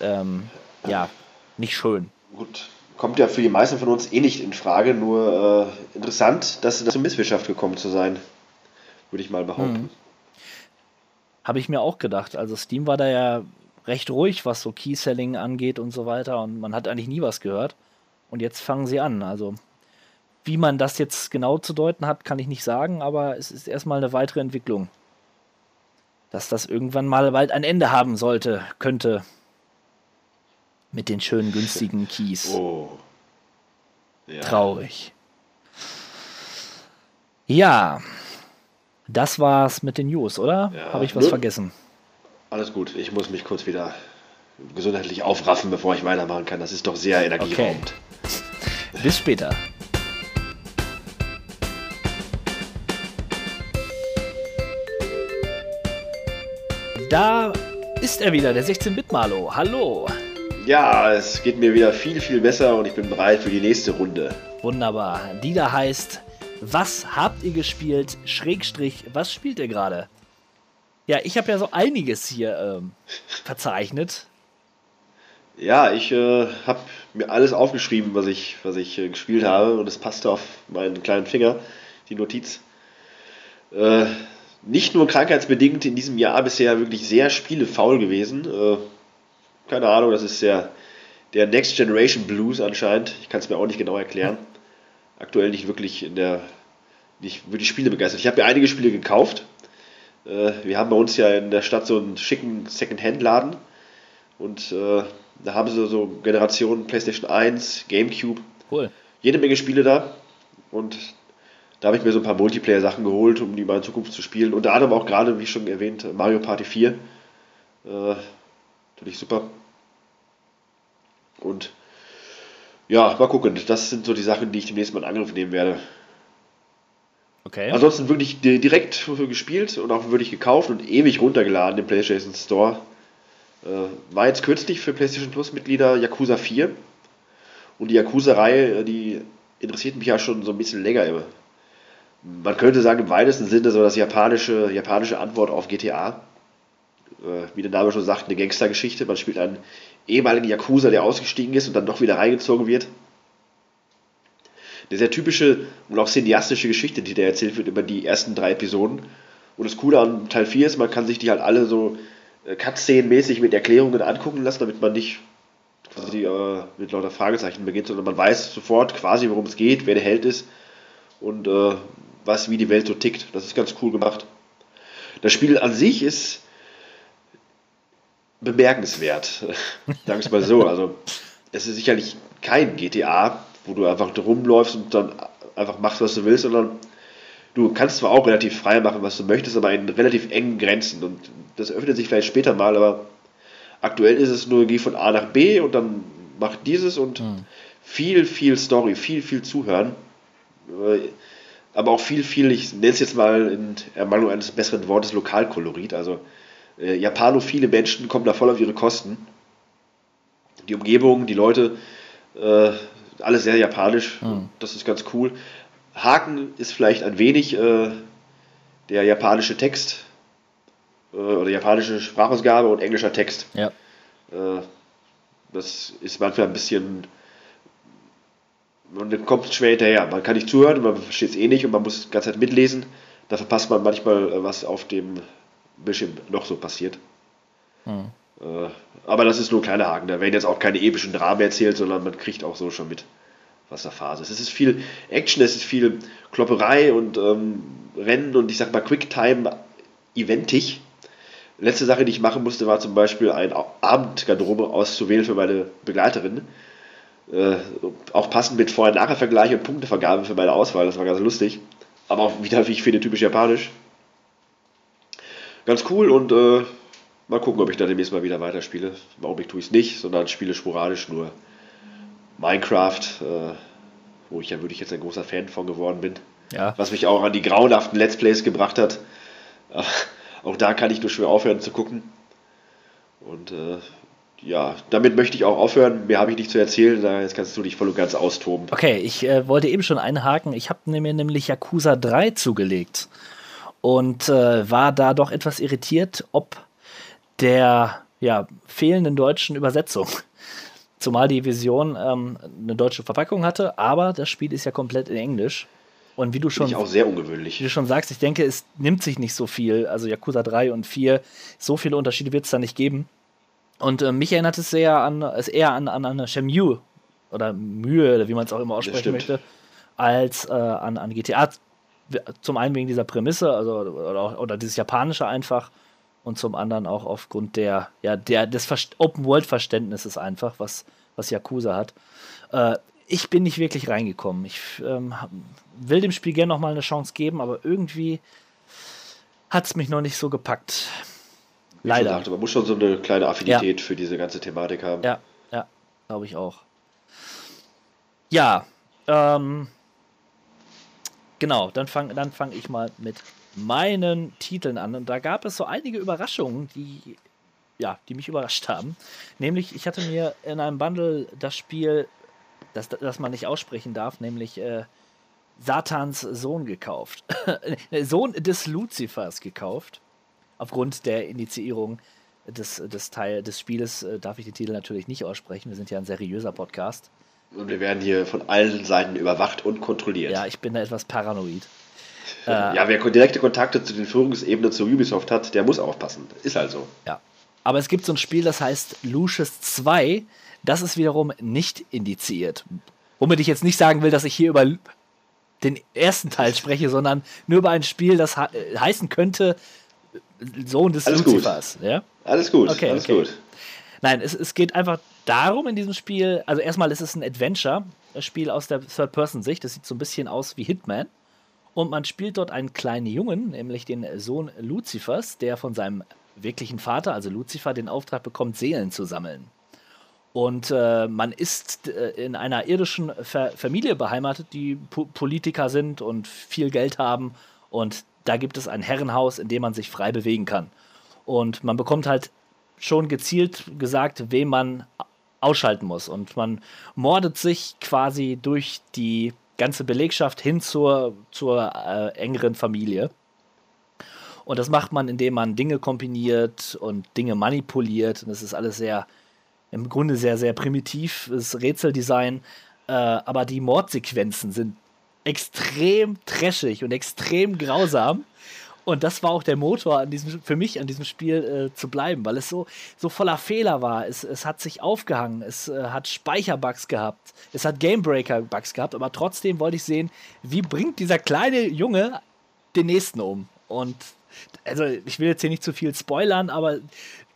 ähm, ja, nicht schön. Gut, kommt ja für die meisten von uns eh nicht in Frage, nur äh, interessant, dass es zur Misswirtschaft gekommen zu sein, würde ich mal behaupten. Hm. Habe ich mir auch gedacht. Also Steam war da ja recht ruhig, was so Key-Selling angeht und so weiter. Und man hat eigentlich nie was gehört. Und jetzt fangen sie an. Also, wie man das jetzt genau zu deuten hat, kann ich nicht sagen, aber es ist erstmal eine weitere Entwicklung. Dass das irgendwann mal bald ein Ende haben sollte, könnte. Mit den schönen, günstigen Keys. Oh. Ja. Traurig. Ja, das war's mit den News, oder? Ja, Habe ich was nur- vergessen? Alles gut, ich muss mich kurz wieder gesundheitlich aufraffen, bevor ich weitermachen kann. Das ist doch sehr energieraubend. Bis später. Da ist er wieder, der 16-Bit-Malo. Hallo. Ja, es geht mir wieder viel, viel besser und ich bin bereit für die nächste Runde. Wunderbar. Die da heißt, was habt ihr gespielt? Schrägstrich, was spielt ihr gerade? Ja, ich habe ja so einiges hier ähm, verzeichnet. Ja, ich äh, habe mir alles aufgeschrieben, was ich, was ich äh, gespielt habe und es passte auf meinen kleinen Finger, die Notiz. Äh, nicht nur krankheitsbedingt in diesem Jahr bisher wirklich sehr spielefaul gewesen. Äh, keine Ahnung, das ist der, der Next Generation Blues anscheinend. Ich kann es mir auch nicht genau erklären. Aktuell nicht wirklich in der nicht wirklich Spiele begeistert. Ich habe mir einige Spiele gekauft. Äh, wir haben bei uns ja in der Stadt so einen schicken Second-Hand-Laden. Und äh, da haben sie so Generationen PlayStation 1, GameCube, Cool. jede Menge Spiele da. Und da habe ich mir so ein paar Multiplayer-Sachen geholt, um die mal in Zukunft zu spielen. Unter anderem auch gerade, wie schon erwähnt, Mario Party 4. Äh, natürlich super. Und ja, mal gucken. Das sind so die Sachen, die ich demnächst mal in Angriff nehmen werde. Okay. Ansonsten wirklich di- direkt gespielt und auch wirklich gekauft und ewig runtergeladen im PlayStation Store. Äh, war jetzt kürzlich für PlayStation Plus Mitglieder Yakuza 4. Und die Yakuza-Reihe, äh, die interessiert mich ja schon so ein bisschen länger immer. Man könnte sagen, im weitesten Sinne so das japanische, japanische Antwort auf GTA. Äh, wie der Name schon sagt, eine Gangstergeschichte. Man spielt einen ehemaligen Yakuza, der ausgestiegen ist und dann doch wieder reingezogen wird. Eine sehr typische und auch cineastische Geschichte, die da erzählt wird über die ersten drei Episoden. Und das Coole an Teil 4 ist, man kann sich die halt alle so äh, Cutscene-mäßig mit Erklärungen angucken lassen, damit man nicht quasi äh, mit lauter Fragezeichen beginnt, sondern man weiß sofort quasi, worum es geht, wer der Held ist und äh, was, wie die Welt so tickt. Das ist ganz cool gemacht. Das Spiel an sich ist bemerkenswert. Sagen wir es mal so. Also, es ist sicherlich kein GTA, wo du einfach rumläufst und dann einfach machst, was du willst, sondern du kannst zwar auch relativ frei machen, was du möchtest, aber in relativ engen Grenzen. Und das öffnet sich vielleicht später mal, aber aktuell ist es nur, geh von A nach B und dann mach dieses und viel, viel Story, viel, viel Zuhören. Aber auch viel, viel, ich nenne es jetzt mal in Ermangelung eines besseren Wortes, Lokalkolorit. Also äh, japanophile Menschen kommen da voll auf ihre Kosten. Die Umgebung, die Leute, äh, alles sehr japanisch. Das ist ganz cool. Haken ist vielleicht ein wenig äh, der japanische Text äh, oder japanische Sprachausgabe und englischer Text. Ja. Äh, das ist manchmal ein bisschen. Man kommt schwer hinterher. Man kann nicht zuhören, man versteht es eh nicht und man muss die ganze Zeit mitlesen. Da verpasst man manchmal, äh, was auf dem Bildschirm noch so passiert. Äh, aber das ist nur ein kleiner Haken. Da werden jetzt auch keine epischen Dramen erzählt, sondern man kriegt auch so schon mit, was da Phase ist. Es ist viel Action, es ist viel Klopperei und ähm, Rennen und ich sag mal Quicktime-eventig. Letzte Sache, die ich machen musste, war zum Beispiel ein Abendgarderobe auszuwählen für meine Begleiterin. Äh, auch passend mit Vorher-Nachher-Vergleich und Punktevergabe für meine Auswahl. Das war ganz lustig. Aber auch wieder, wie ich finde, typisch japanisch. Ganz cool und äh, mal gucken, ob ich da demnächst mal wieder weiterspiele. Im Augenblick tue ich es nicht, sondern spiele sporadisch nur Minecraft, äh, wo ich ja wirklich jetzt ein großer Fan von geworden bin. Ja. Was mich auch an die grauenhaften Let's Plays gebracht hat. Äh, auch da kann ich nur schwer aufhören zu gucken. Und äh, ja, damit möchte ich auch aufhören. Mehr habe ich nicht zu erzählen. Da jetzt kannst du dich voll und ganz austoben. Okay, ich äh, wollte eben schon einhaken. Ich habe mir nämlich Yakuza 3 zugelegt und äh, war da doch etwas irritiert, ob der ja, fehlenden deutschen Übersetzung. Zumal die Vision ähm, eine deutsche Verpackung hatte, aber das Spiel ist ja komplett in Englisch. Und wie du Finde schon ich auch sehr wie ungewöhnlich. du schon sagst, ich denke, es nimmt sich nicht so viel. Also Yakuza 3 und 4, so viele Unterschiede wird es da nicht geben. Und äh, mich erinnert es sehr an, es eher an, an eine Shenmue oder Mühe, oder wie man es auch immer aussprechen möchte, als äh, an, an GTA. Zum einen wegen dieser Prämisse, also oder, oder dieses Japanische einfach, und zum anderen auch aufgrund der, ja, der, des Verst- Open-World-Verständnisses einfach, was, was Yakuza hat. Äh, ich bin nicht wirklich reingekommen. Ich ähm, will dem Spiel gerne nochmal eine Chance geben, aber irgendwie hat es mich noch nicht so gepackt. Leider. sagte, man muss schon so eine kleine Affinität für diese ganze Thematik haben. Ja, ja, glaube ich auch. Ja, ähm, genau, dann fange dann fang ich mal mit meinen Titeln an. Und da gab es so einige Überraschungen, die, ja, die mich überrascht haben. Nämlich, ich hatte mir in einem Bundle das Spiel, das, das man nicht aussprechen darf, nämlich äh, Satans Sohn gekauft. Sohn des Luzifers gekauft. Aufgrund der Initiierung des, des, Teil, des Spieles äh, darf ich den Titel natürlich nicht aussprechen. Wir sind ja ein seriöser Podcast. Und wir werden hier von allen Seiten überwacht und kontrolliert. Ja, ich bin da etwas paranoid. ja, wer direkte Kontakte zu den Führungsebenen zu Ubisoft hat, der muss aufpassen. Ist halt so. Ja. Aber es gibt so ein Spiel, das heißt Lucius 2. Das ist wiederum nicht indiziert. Womit ich jetzt nicht sagen will, dass ich hier über den ersten Teil spreche, sondern nur über ein Spiel, das äh, heißen könnte Sohn des Alles gut. Luzifers. Ja? Alles gut, Okay, alles okay. gut. Nein, es, es geht einfach darum in diesem Spiel, also erstmal ist es ein Adventure-Spiel aus der Third-Person-Sicht. Das sieht so ein bisschen aus wie Hitman. Und man spielt dort einen kleinen Jungen, nämlich den Sohn Luzifers, der von seinem wirklichen Vater, also Luzifer, den Auftrag bekommt, Seelen zu sammeln. Und äh, man ist äh, in einer irdischen Fa Familie beheimatet, die po Politiker sind und viel Geld haben. Und da gibt es ein Herrenhaus, in dem man sich frei bewegen kann. Und man bekommt halt schon gezielt gesagt, wem man ausschalten muss. Und man mordet sich quasi durch die ganze Belegschaft hin zur, zur äh, engeren Familie. Und das macht man, indem man Dinge kombiniert und Dinge manipuliert. Und das ist alles sehr, im Grunde sehr, sehr primitiv, das Rätseldesign. Äh, aber die Mordsequenzen sind extrem trashig und extrem grausam. Und das war auch der Motor an diesem, für mich an diesem Spiel äh, zu bleiben, weil es so, so voller Fehler war. Es, es hat sich aufgehangen, es äh, hat Speicherbugs gehabt, es hat Gamebreaker-Bugs gehabt, aber trotzdem wollte ich sehen, wie bringt dieser kleine Junge den nächsten um. Und also ich will jetzt hier nicht zu viel spoilern, aber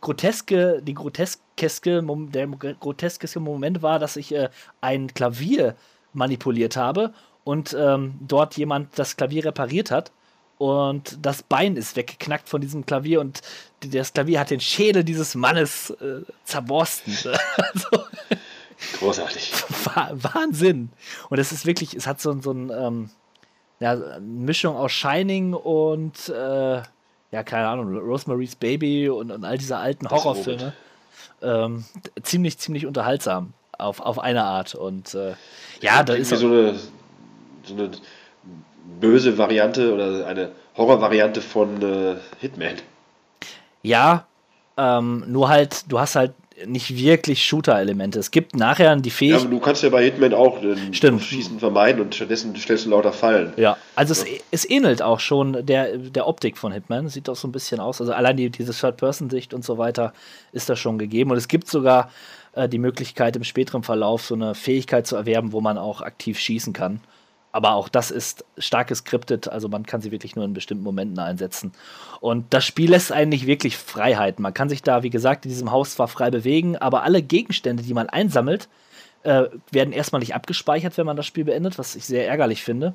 groteske, die groteske, der groteskeste Moment war, dass ich äh, ein Klavier manipuliert habe und ähm, dort jemand das Klavier repariert hat und das Bein ist weggeknackt von diesem Klavier und das Klavier hat den Schädel dieses Mannes äh, zerborsten. also, Großartig. Wah- Wahnsinn. Und es ist wirklich, es hat so, so ein, ähm, ja, eine Mischung aus Shining und, äh, ja, keine Ahnung, Rosemary's Baby und, und all diese alten Horrorfilme. Ähm, ziemlich, ziemlich unterhaltsam auf, auf eine Art. Und äh, ja, da ist so eine, so eine böse Variante oder eine Horrorvariante von äh, Hitman. Ja, ähm, nur halt, du hast halt nicht wirklich Shooter-Elemente. Es gibt nachher die Ja, Fähigkeit. aber du kannst ja bei Hitman auch den Stimmt. Schießen vermeiden und stattdessen stellst du lauter Fallen. Ja, also es, es ähnelt auch schon der, der Optik von Hitman. Sieht doch so ein bisschen aus. Also allein die, diese Third-Person-Sicht und so weiter ist da schon gegeben. Und es gibt sogar äh, die Möglichkeit, im späteren Verlauf so eine Fähigkeit zu erwerben, wo man auch aktiv schießen kann. Aber auch das ist stark geskriptet, also man kann sie wirklich nur in bestimmten Momenten einsetzen. Und das Spiel lässt eigentlich wirklich Freiheiten. Man kann sich da, wie gesagt, in diesem Haus zwar frei bewegen, aber alle Gegenstände, die man einsammelt, äh, werden erstmal nicht abgespeichert, wenn man das Spiel beendet, was ich sehr ärgerlich finde.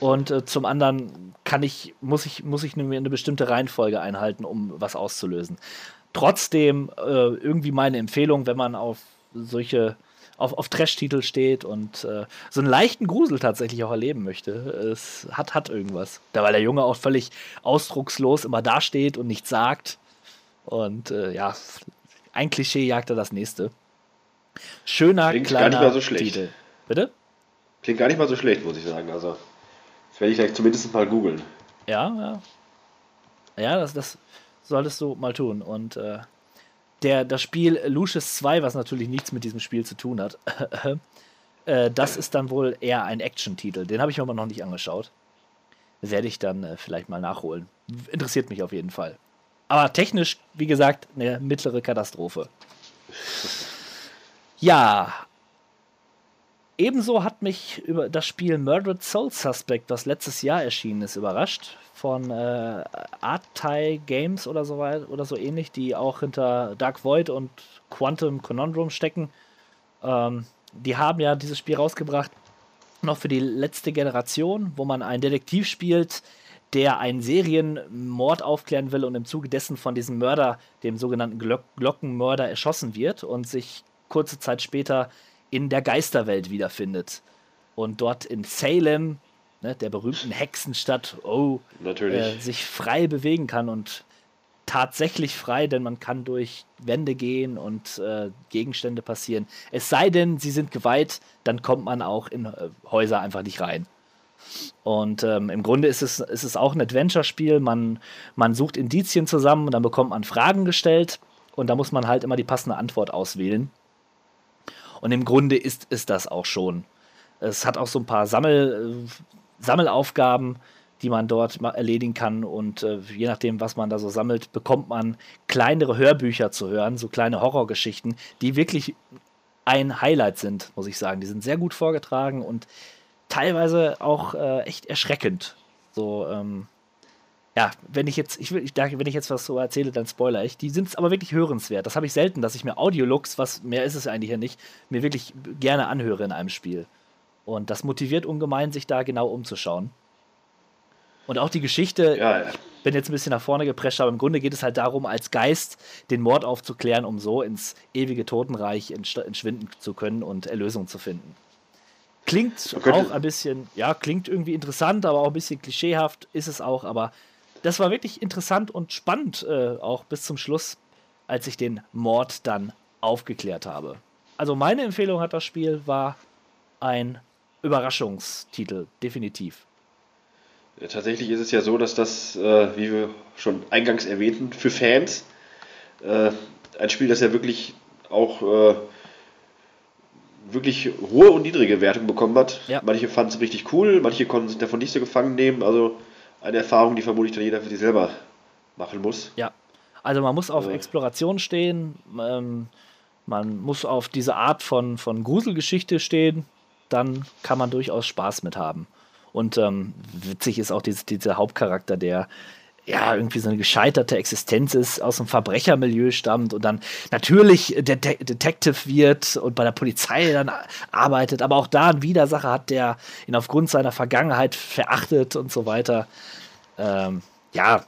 Und äh, zum anderen kann ich, muss ich, muss ich mir eine bestimmte Reihenfolge einhalten, um was auszulösen. Trotzdem äh, irgendwie meine Empfehlung, wenn man auf solche, auf, auf Trash-Titel steht und äh, so einen leichten Grusel tatsächlich auch erleben möchte. Es hat, hat irgendwas. Da weil der Junge auch völlig ausdruckslos immer dasteht und nichts sagt. Und äh, ja, ein Klischee jagt er das nächste. Schöner Klingt gar kleiner nicht mal so schlecht. Titel. Bitte? Klingt gar nicht mal so schlecht, muss ich sagen. Also, das werde ich gleich zumindest mal googeln. Ja, ja. Ja, das, das solltest du mal tun. Und äh, der, das Spiel Lucius 2, was natürlich nichts mit diesem Spiel zu tun hat, äh, das ist dann wohl eher ein Action-Titel. Den habe ich mir aber noch nicht angeschaut. Werde ich dann äh, vielleicht mal nachholen. Interessiert mich auf jeden Fall. Aber technisch, wie gesagt, eine mittlere Katastrophe. Ja. Ebenso hat mich über das Spiel Murdered Soul Suspect, das letztes Jahr erschienen ist, überrascht. Von äh, Artai Games oder so weit oder so ähnlich, die auch hinter Dark Void und Quantum Conundrum stecken. Ähm, die haben ja dieses Spiel rausgebracht, noch für die letzte Generation, wo man einen Detektiv spielt, der einen Serienmord aufklären will und im Zuge dessen von diesem Mörder, dem sogenannten Glock Glockenmörder, erschossen wird und sich kurze Zeit später in der Geisterwelt wiederfindet. Und dort in Salem, ne, der berühmten Hexenstadt, oh, äh, sich frei bewegen kann und tatsächlich frei, denn man kann durch Wände gehen und äh, Gegenstände passieren. Es sei denn, sie sind geweiht, dann kommt man auch in äh, Häuser einfach nicht rein. Und ähm, im Grunde ist es, ist es auch ein Adventure-Spiel. Man, man sucht Indizien zusammen und dann bekommt man Fragen gestellt und da muss man halt immer die passende Antwort auswählen. Und im Grunde ist, ist das auch schon. Es hat auch so ein paar Sammel, äh, Sammelaufgaben, die man dort erledigen kann. Und äh, je nachdem, was man da so sammelt, bekommt man kleinere Hörbücher zu hören, so kleine Horrorgeschichten, die wirklich ein Highlight sind, muss ich sagen. Die sind sehr gut vorgetragen und teilweise auch äh, echt erschreckend. So, ähm, ja, wenn ich jetzt, ich will, ich, wenn ich jetzt was so erzähle, dann spoiler ich. Die sind aber wirklich hörenswert. Das habe ich selten, dass ich mir Audiolooks, was mehr ist es eigentlich ja nicht, mir wirklich gerne anhöre in einem Spiel. Und das motiviert ungemein, sich da genau umzuschauen. Und auch die Geschichte, ja, ja. bin jetzt ein bisschen nach vorne geprescht, aber im Grunde geht es halt darum, als Geist den Mord aufzuklären, um so ins ewige Totenreich entschwinden zu können und Erlösung zu finden. Klingt auch ein bisschen, ja, klingt irgendwie interessant, aber auch ein bisschen klischeehaft ist es auch, aber das war wirklich interessant und spannend, äh, auch bis zum Schluss, als ich den Mord dann aufgeklärt habe. Also meine Empfehlung hat das Spiel, war ein Überraschungstitel, definitiv. Tatsächlich ist es ja so, dass das, äh, wie wir schon eingangs erwähnten, für Fans äh, ein Spiel, das ja wirklich auch äh, wirklich hohe und niedrige Wertungen bekommen hat. Ja. Manche fanden es richtig cool, manche konnten sich davon nicht so gefangen nehmen. Also eine Erfahrung, die vermutlich dann jeder für sich selber machen muss. Ja, also man muss auf äh. Exploration stehen, ähm, man muss auf diese Art von, von Gruselgeschichte stehen, dann kann man durchaus Spaß mit haben. Und ähm, witzig ist auch diese, dieser Hauptcharakter, der ja, irgendwie so eine gescheiterte Existenz ist, aus dem Verbrechermilieu stammt und dann natürlich Det Detective wird und bei der Polizei dann arbeitet, aber auch da einen Widersacher hat, der ihn aufgrund seiner Vergangenheit verachtet und so weiter. Ähm, ja,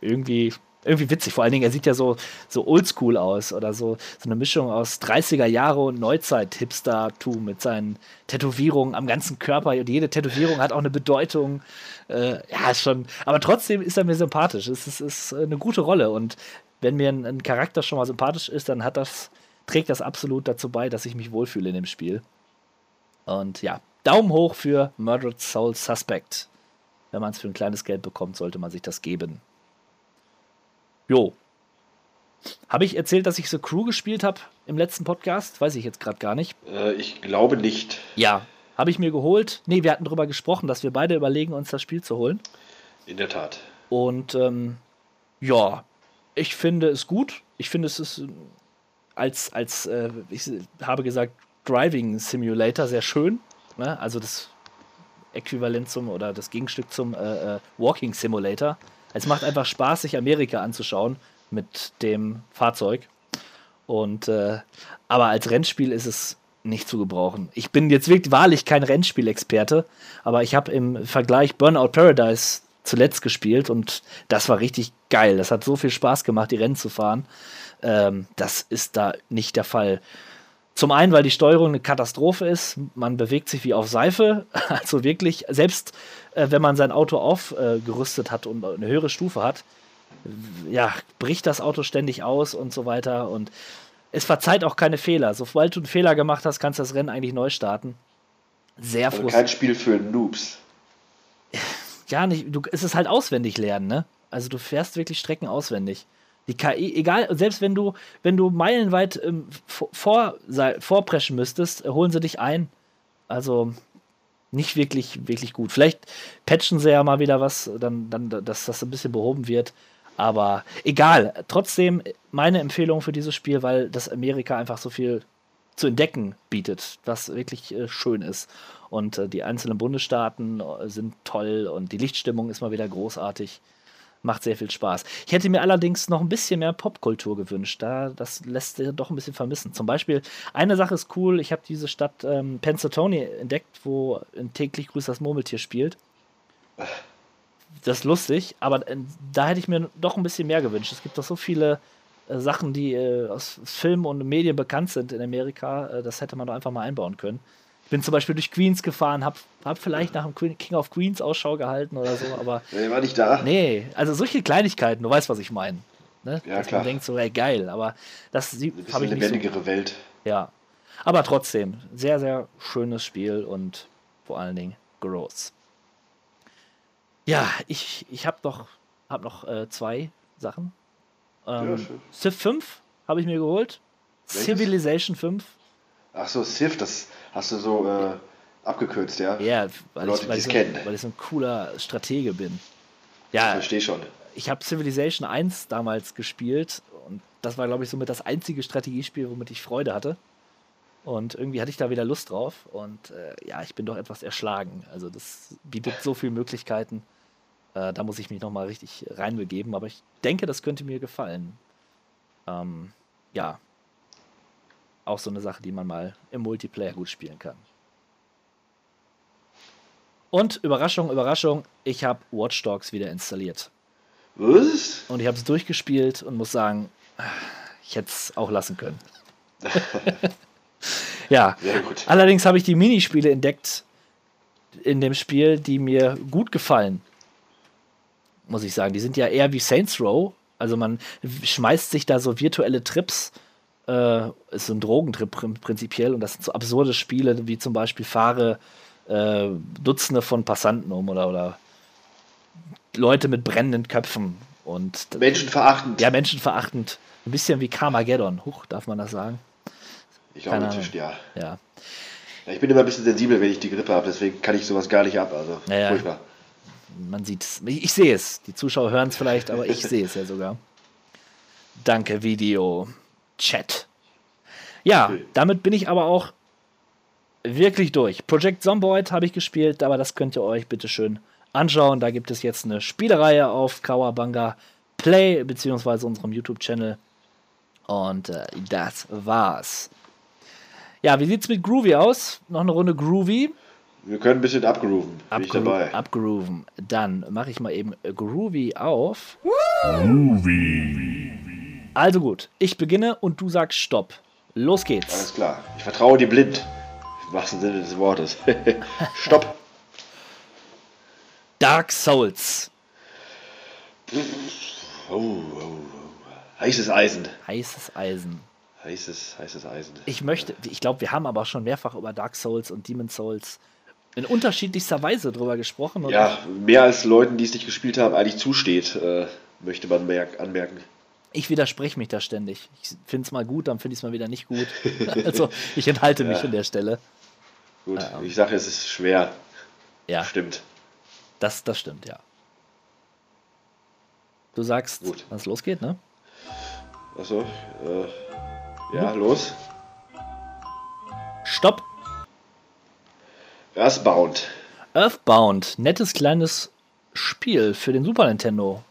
irgendwie irgendwie witzig. Vor allen Dingen, er sieht ja so, so oldschool aus oder so, so eine Mischung aus 30er Jahre und Neuzeit-Hipster-Tum mit seinen Tätowierungen am ganzen Körper. Und jede Tätowierung hat auch eine Bedeutung. Äh, ja, ist schon. Aber trotzdem ist er mir sympathisch. Es ist, ist eine gute Rolle. Und wenn mir ein, ein, Charakter schon mal sympathisch ist, dann hat das, trägt das absolut dazu bei, dass ich mich wohlfühle in dem Spiel. Und ja, Daumen hoch für Murdered Soul Suspect. Wenn man es für ein kleines Geld bekommt, sollte man sich das geben. Jo. Habe ich erzählt, dass ich The Crew gespielt habe im letzten Podcast? Weiß ich jetzt gerade gar nicht. Äh, ich glaube nicht. Ja, habe ich mir geholt. Nee, wir hatten darüber gesprochen, dass wir beide überlegen, uns das Spiel zu holen. In der Tat. Und ähm, ja, ich finde es gut. Ich finde es ist als, als äh, ich habe gesagt, Driving Simulator sehr schön. Ne? Also das Äquivalent zum oder das Gegenstück zum äh, äh Walking Simulator. Es macht einfach Spaß, sich Amerika anzuschauen mit dem Fahrzeug. Und äh, aber als Rennspiel ist es nicht zu gebrauchen. Ich bin jetzt wirklich wahrlich kein Rennspielexperte, aber ich habe im Vergleich Burnout Paradise zuletzt gespielt und das war richtig geil. Das hat so viel Spaß gemacht, die Rennen zu fahren. Ähm, das ist da nicht der Fall. Zum einen, weil die Steuerung eine Katastrophe ist. Man bewegt sich wie auf Seife. Also wirklich, selbst äh, wenn man sein Auto aufgerüstet äh, hat und eine höhere Stufe hat, ja, bricht das Auto ständig aus und so weiter. Und es verzeiht auch keine Fehler. Sobald du einen Fehler gemacht hast, kannst du das Rennen eigentlich neu starten. Sehr also Kein Spiel für Noobs. Ja, nicht. Du, es ist halt auswendig lernen, ne? Also du fährst wirklich Strecken auswendig. Die KI, egal, selbst wenn du, wenn du meilenweit ähm, vor, vorpreschen müsstest, holen sie dich ein. Also nicht wirklich, wirklich gut. Vielleicht patchen sie ja mal wieder was, dann, dann, dass das ein bisschen behoben wird. Aber egal, trotzdem meine Empfehlung für dieses Spiel, weil das Amerika einfach so viel zu entdecken bietet, was wirklich äh, schön ist. Und äh, die einzelnen Bundesstaaten äh, sind toll und die Lichtstimmung ist mal wieder großartig. Macht sehr viel Spaß. Ich hätte mir allerdings noch ein bisschen mehr Popkultur gewünscht. Da, das lässt sich doch ein bisschen vermissen. Zum Beispiel, eine Sache ist cool, ich habe diese Stadt ähm, Pensatoni entdeckt, wo täglich grüßt das Murmeltier spielt. Das ist lustig, aber äh, da hätte ich mir doch ein bisschen mehr gewünscht. Es gibt doch so viele äh, Sachen, die äh, aus Film und Medien bekannt sind in Amerika. Äh, das hätte man doch einfach mal einbauen können. Ich bin zum Beispiel durch Queens gefahren, hab, hab vielleicht nach dem King of Queens Ausschau gehalten oder so, aber. Nee, war nicht da. Nee, also solche Kleinigkeiten, du weißt, was ich meine. Ne? Ja, Dass klar. man denkt so, ey, geil, aber das habe ich nicht so. lebendigere Welt. Ja. Aber trotzdem, sehr, sehr schönes Spiel und vor allen Dingen groß. Ja, ich, ich habe noch, hab noch äh, zwei Sachen. Ja, Ähm, schön. Civ 5 habe ich mir geholt. Welches? Civilization 5. Ach so, Civ, das hast du so äh, abgekürzt, ja? Ja, weil, Leute, ich, weil, ich so, weil ich so ein cooler Stratege bin. Ich Ja, verstehe schon. ich habe Civilization 1 damals gespielt und das war, glaube ich, somit das einzige Strategiespiel, womit ich Freude hatte. Und irgendwie hatte ich da wieder Lust drauf und äh, ja, ich bin doch etwas erschlagen. Also das bietet so viele Möglichkeiten. Äh, da muss ich mich nochmal richtig reinbegeben, aber ich denke, das könnte mir gefallen. Ähm, ja. Auch so eine Sache, die man mal im Multiplayer gut spielen kann. Und Überraschung, Überraschung, ich habe Watch Dogs wieder installiert. Was? Und ich habe es durchgespielt und muss sagen, ich hätte es auch lassen können. ja, Sehr gut. allerdings habe ich die Minispiele entdeckt in dem Spiel, die mir gut gefallen. Muss ich sagen. Die sind ja eher wie Saints Row. Also man schmeißt sich da so virtuelle Trips. Äh, ist so ein Drogentrip prin- prinzipiell. Und das sind so absurde Spiele, wie zum Beispiel fahre äh, Dutzende von Passanten um oder, oder Leute mit brennenden Köpfen. Und Menschenverachtend. ja, menschenverachtend. Ein bisschen wie Carmageddon. Huch, darf man das sagen? ich glaube, inzwischen, ja. Ja. ja. Ich bin immer ein bisschen sensibel, wenn ich die Grippe habe, deswegen kann ich sowas gar nicht ab. Also, Ja, ja. furchtbar. Man sieht es. Ich sehe es. Die Zuschauer hören es vielleicht, aber ich sehe es ja sogar. Danke, Video. Chat. Ja, Okay. damit bin ich aber auch wirklich durch. Project Zomboid habe ich gespielt, aber das könnt ihr euch bitte schön anschauen. Da gibt es jetzt eine Spielereihe auf Kawabanga Play, beziehungsweise unserem YouTube-Channel. Und äh, das war's. Ja, wie sieht's mit Groovy aus? Noch eine Runde Groovy. Wir können ein bisschen abgrooven. Bin ich Abgro dabei. abgrooven. Dann mache ich mal eben Groovy auf. Also gut, ich beginne und du sagst Stopp. Los geht's. Alles klar. Ich vertraue dir blind. Im wahrsten Sinne des Wortes. Stopp. Dark Souls. Oh, oh, oh. Heißes Eisen. Heißes Eisen. Heißes, heißes Eisen. Ich möchte, ich glaube, wir haben aber schon mehrfach über Dark Souls und Demon Souls in unterschiedlichster Weise drüber gesprochen. Und Ja, mehr als Leuten, die es nicht gespielt haben, eigentlich zusteht, äh, möchte man merk anmerken. Ich widerspreche mich da ständig. Ich finde es mal gut, dann finde ich es mal wieder nicht gut. also ich enthalte mich Ja. an der Stelle. Gut, ich sage, es ist schwer. Ja, Stimmt. das, das stimmt, ja. Du sagst, wann es losgeht, ne? Achso. Äh, ja, los. Stopp. Earthbound. Earthbound, nettes kleines Spiel für den Super Nintendo.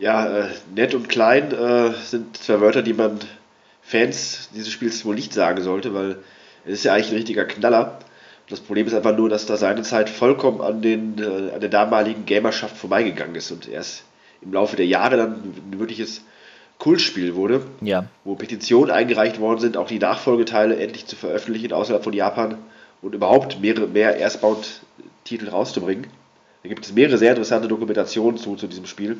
Ja, äh, nett und klein äh, sind zwei Wörter, die man Fans dieses Spiels wohl nicht sagen sollte, weil es ist ja eigentlich ein richtiger Knaller. Das Problem ist einfach nur, dass da seine Zeit vollkommen an, den, äh, an der damaligen Gamerschaft vorbeigegangen ist und erst im Laufe der Jahre dann ein wirkliches Kultspiel wurde, Ja, wo Petitionen eingereicht worden sind, auch die Nachfolgeteile endlich zu veröffentlichen außerhalb von Japan und überhaupt mehrere mehr Erstbound-Titel rauszubringen. Da gibt es mehrere sehr interessante Dokumentationen zu, zu diesem Spiel.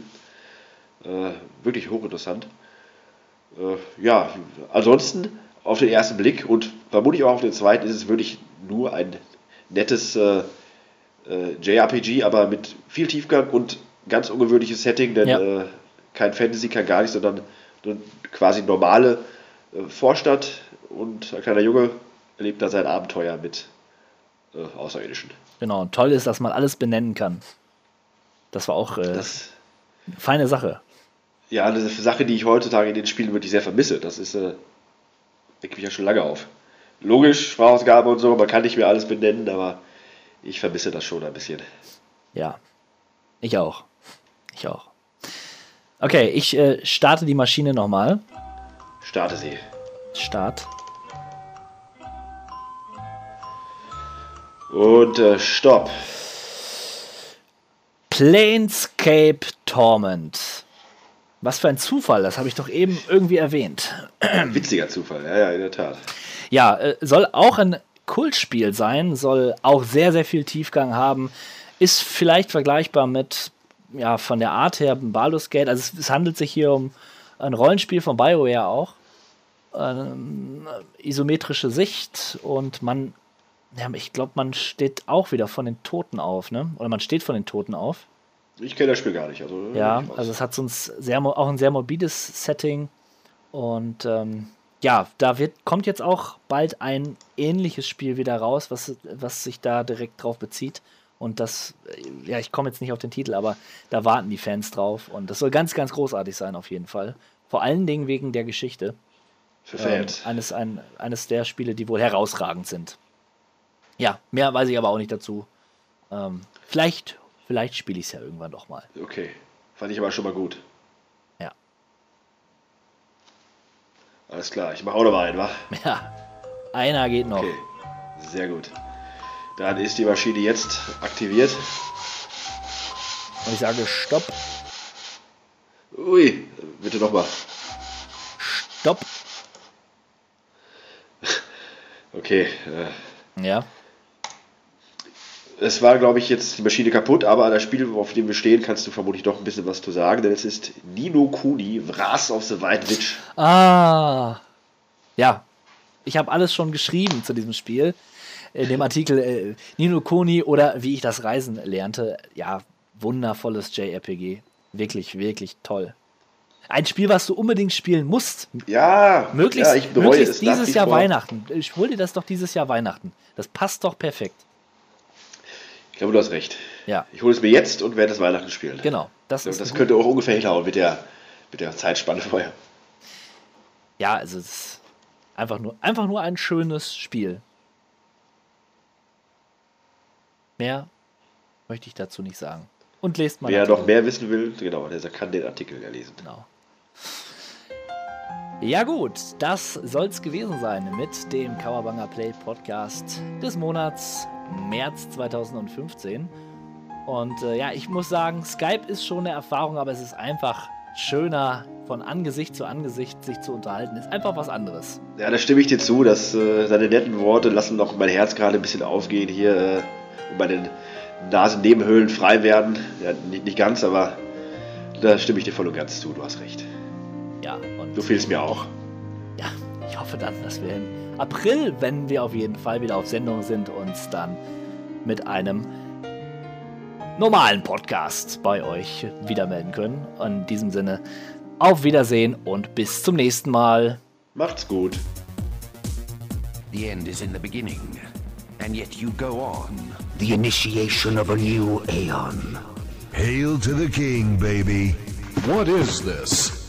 Äh, wirklich hochinteressant. Äh, ja, ansonsten auf den ersten Blick und vermutlich auch auf den zweiten ist es wirklich nur ein nettes äh, äh, JRPG, aber mit viel Tiefgang und ganz ungewöhnliches Setting, denn Ja. äh, kein Fantasy, kein gar nichts, sondern quasi normale äh, Vorstadt und ein kleiner Junge erlebt da sein Abenteuer mit Außerirdischen. genau. Und toll ist, dass man alles benennen kann. Das war auch äh, Das, feine Sache. Ja, eine Sache, die ich heutzutage in den Spielen wirklich sehr vermisse. Das ist, äh, regt mich ja schon lange auf. Logisch, Sprachausgabe und so, man kann nicht mehr alles benennen, aber ich vermisse das schon ein bisschen. Ja, ich auch. Ich auch. Okay, ich äh, starte die Maschine nochmal. Starte sie. Start. Und äh, Stopp. Planescape Torment. Was für ein Zufall, das habe ich doch eben irgendwie erwähnt. Witziger Zufall, ja, ja, in der Tat. Ja, äh, soll auch ein Kultspiel sein, soll auch sehr, sehr viel Tiefgang haben. Ist vielleicht vergleichbar mit, ja, von der Art her, Baldur's Gate. Also es, es handelt sich hier um ein Rollenspiel von BioWare auch. Ähm, isometrische Sicht und man, ja, ich glaube, man steht auch wieder von den Toten auf, ne? Oder man steht von den Toten auf. Ich kenne das Spiel gar nicht. Also, Ja, ich weiß. also es hat so ein sehr, auch ein sehr morbides Setting. Und ähm, ja, da wird, kommt jetzt auch bald ein ähnliches Spiel wieder raus, was, was sich da direkt drauf bezieht. Und das, äh, ja, ich komme jetzt nicht auf den Titel, aber da warten die Fans drauf. Und das soll ganz, ganz großartig sein, auf jeden Fall. Vor allen Dingen wegen der Geschichte. Für Ähm, Fans. eines, ein, eines der Spiele, die wohl herausragend sind. Ja, mehr weiß ich aber auch nicht dazu. Ähm, vielleicht vielleicht spiele ich es ja irgendwann doch mal. Okay. Fand ich aber schon mal gut. Ja. Alles klar, ich mache auch noch mal einen, wa? Ja, einer geht noch. Okay. Sehr gut. Dann ist die Maschine jetzt aktiviert. Und ich sage Stopp, Ui, bitte nochmal. Stopp. Okay. Äh, Ja. Es war, glaube ich, jetzt die Maschine kaputt, aber an das Spiel, auf dem wir stehen, kannst du vermutlich doch ein bisschen was zu sagen, denn es ist Nino Kuni, Wrath of the White Witch. Ah. Ja. Ich habe alles schon geschrieben zu diesem Spiel. In dem Artikel äh, Nino Kuni oder wie ich das Reisen lernte. Ja, wundervolles JRPG. Wirklich, wirklich toll. Ein Spiel, was du unbedingt spielen musst. Ja, Möglichst, ja, ich bereue möglichst es dieses Jahr. Weihnachten. Ich hol dir das doch dieses Jahr Weihnachten. Das passt doch perfekt. Ich glaube, du hast recht. Ja, Ich hole es mir jetzt und werde es Weihnachten spielen. genau. Das Das, ist das könnte auch ungefähr hinhauen mit der, mit der Zeitspanne vorher. Ja, also es ist einfach nur, einfach nur ein schönes Spiel. Mehr möchte ich dazu nicht sagen. Und lest mal. Wer noch mehr wissen will, genau, der kann den Artikel ja lesen. Genau. Ja gut, das soll's gewesen sein mit dem Kawabanga Play Podcast des Monats März 2015. Und äh, ja, ich muss sagen, Skype ist schon eine Erfahrung, aber es ist einfach schöner, von Angesicht zu Angesicht sich zu unterhalten. Ist einfach was anderes. Ja, da stimme ich dir zu, dass äh, seine netten Worte lassen noch mein Herz gerade ein bisschen aufgehen hier äh, und meine Nasennebenhöhlen frei werden. Ja, nicht, nicht ganz, aber da stimme ich dir voll und ganz zu, du hast recht. Ja, und Du fehlst mir auch. ja, ich hoffe dann, dass wir im April, wenn wir auf jeden Fall wieder auf Sendung sind, uns dann mit einem normalen Podcast bei euch wieder melden können. In diesem Sinne, auf Wiedersehen und bis zum nächsten Mal. Macht's gut. The end is in the beginning, and yet you go on. The initiation of a new aeon. Hail to the king, baby. What is this?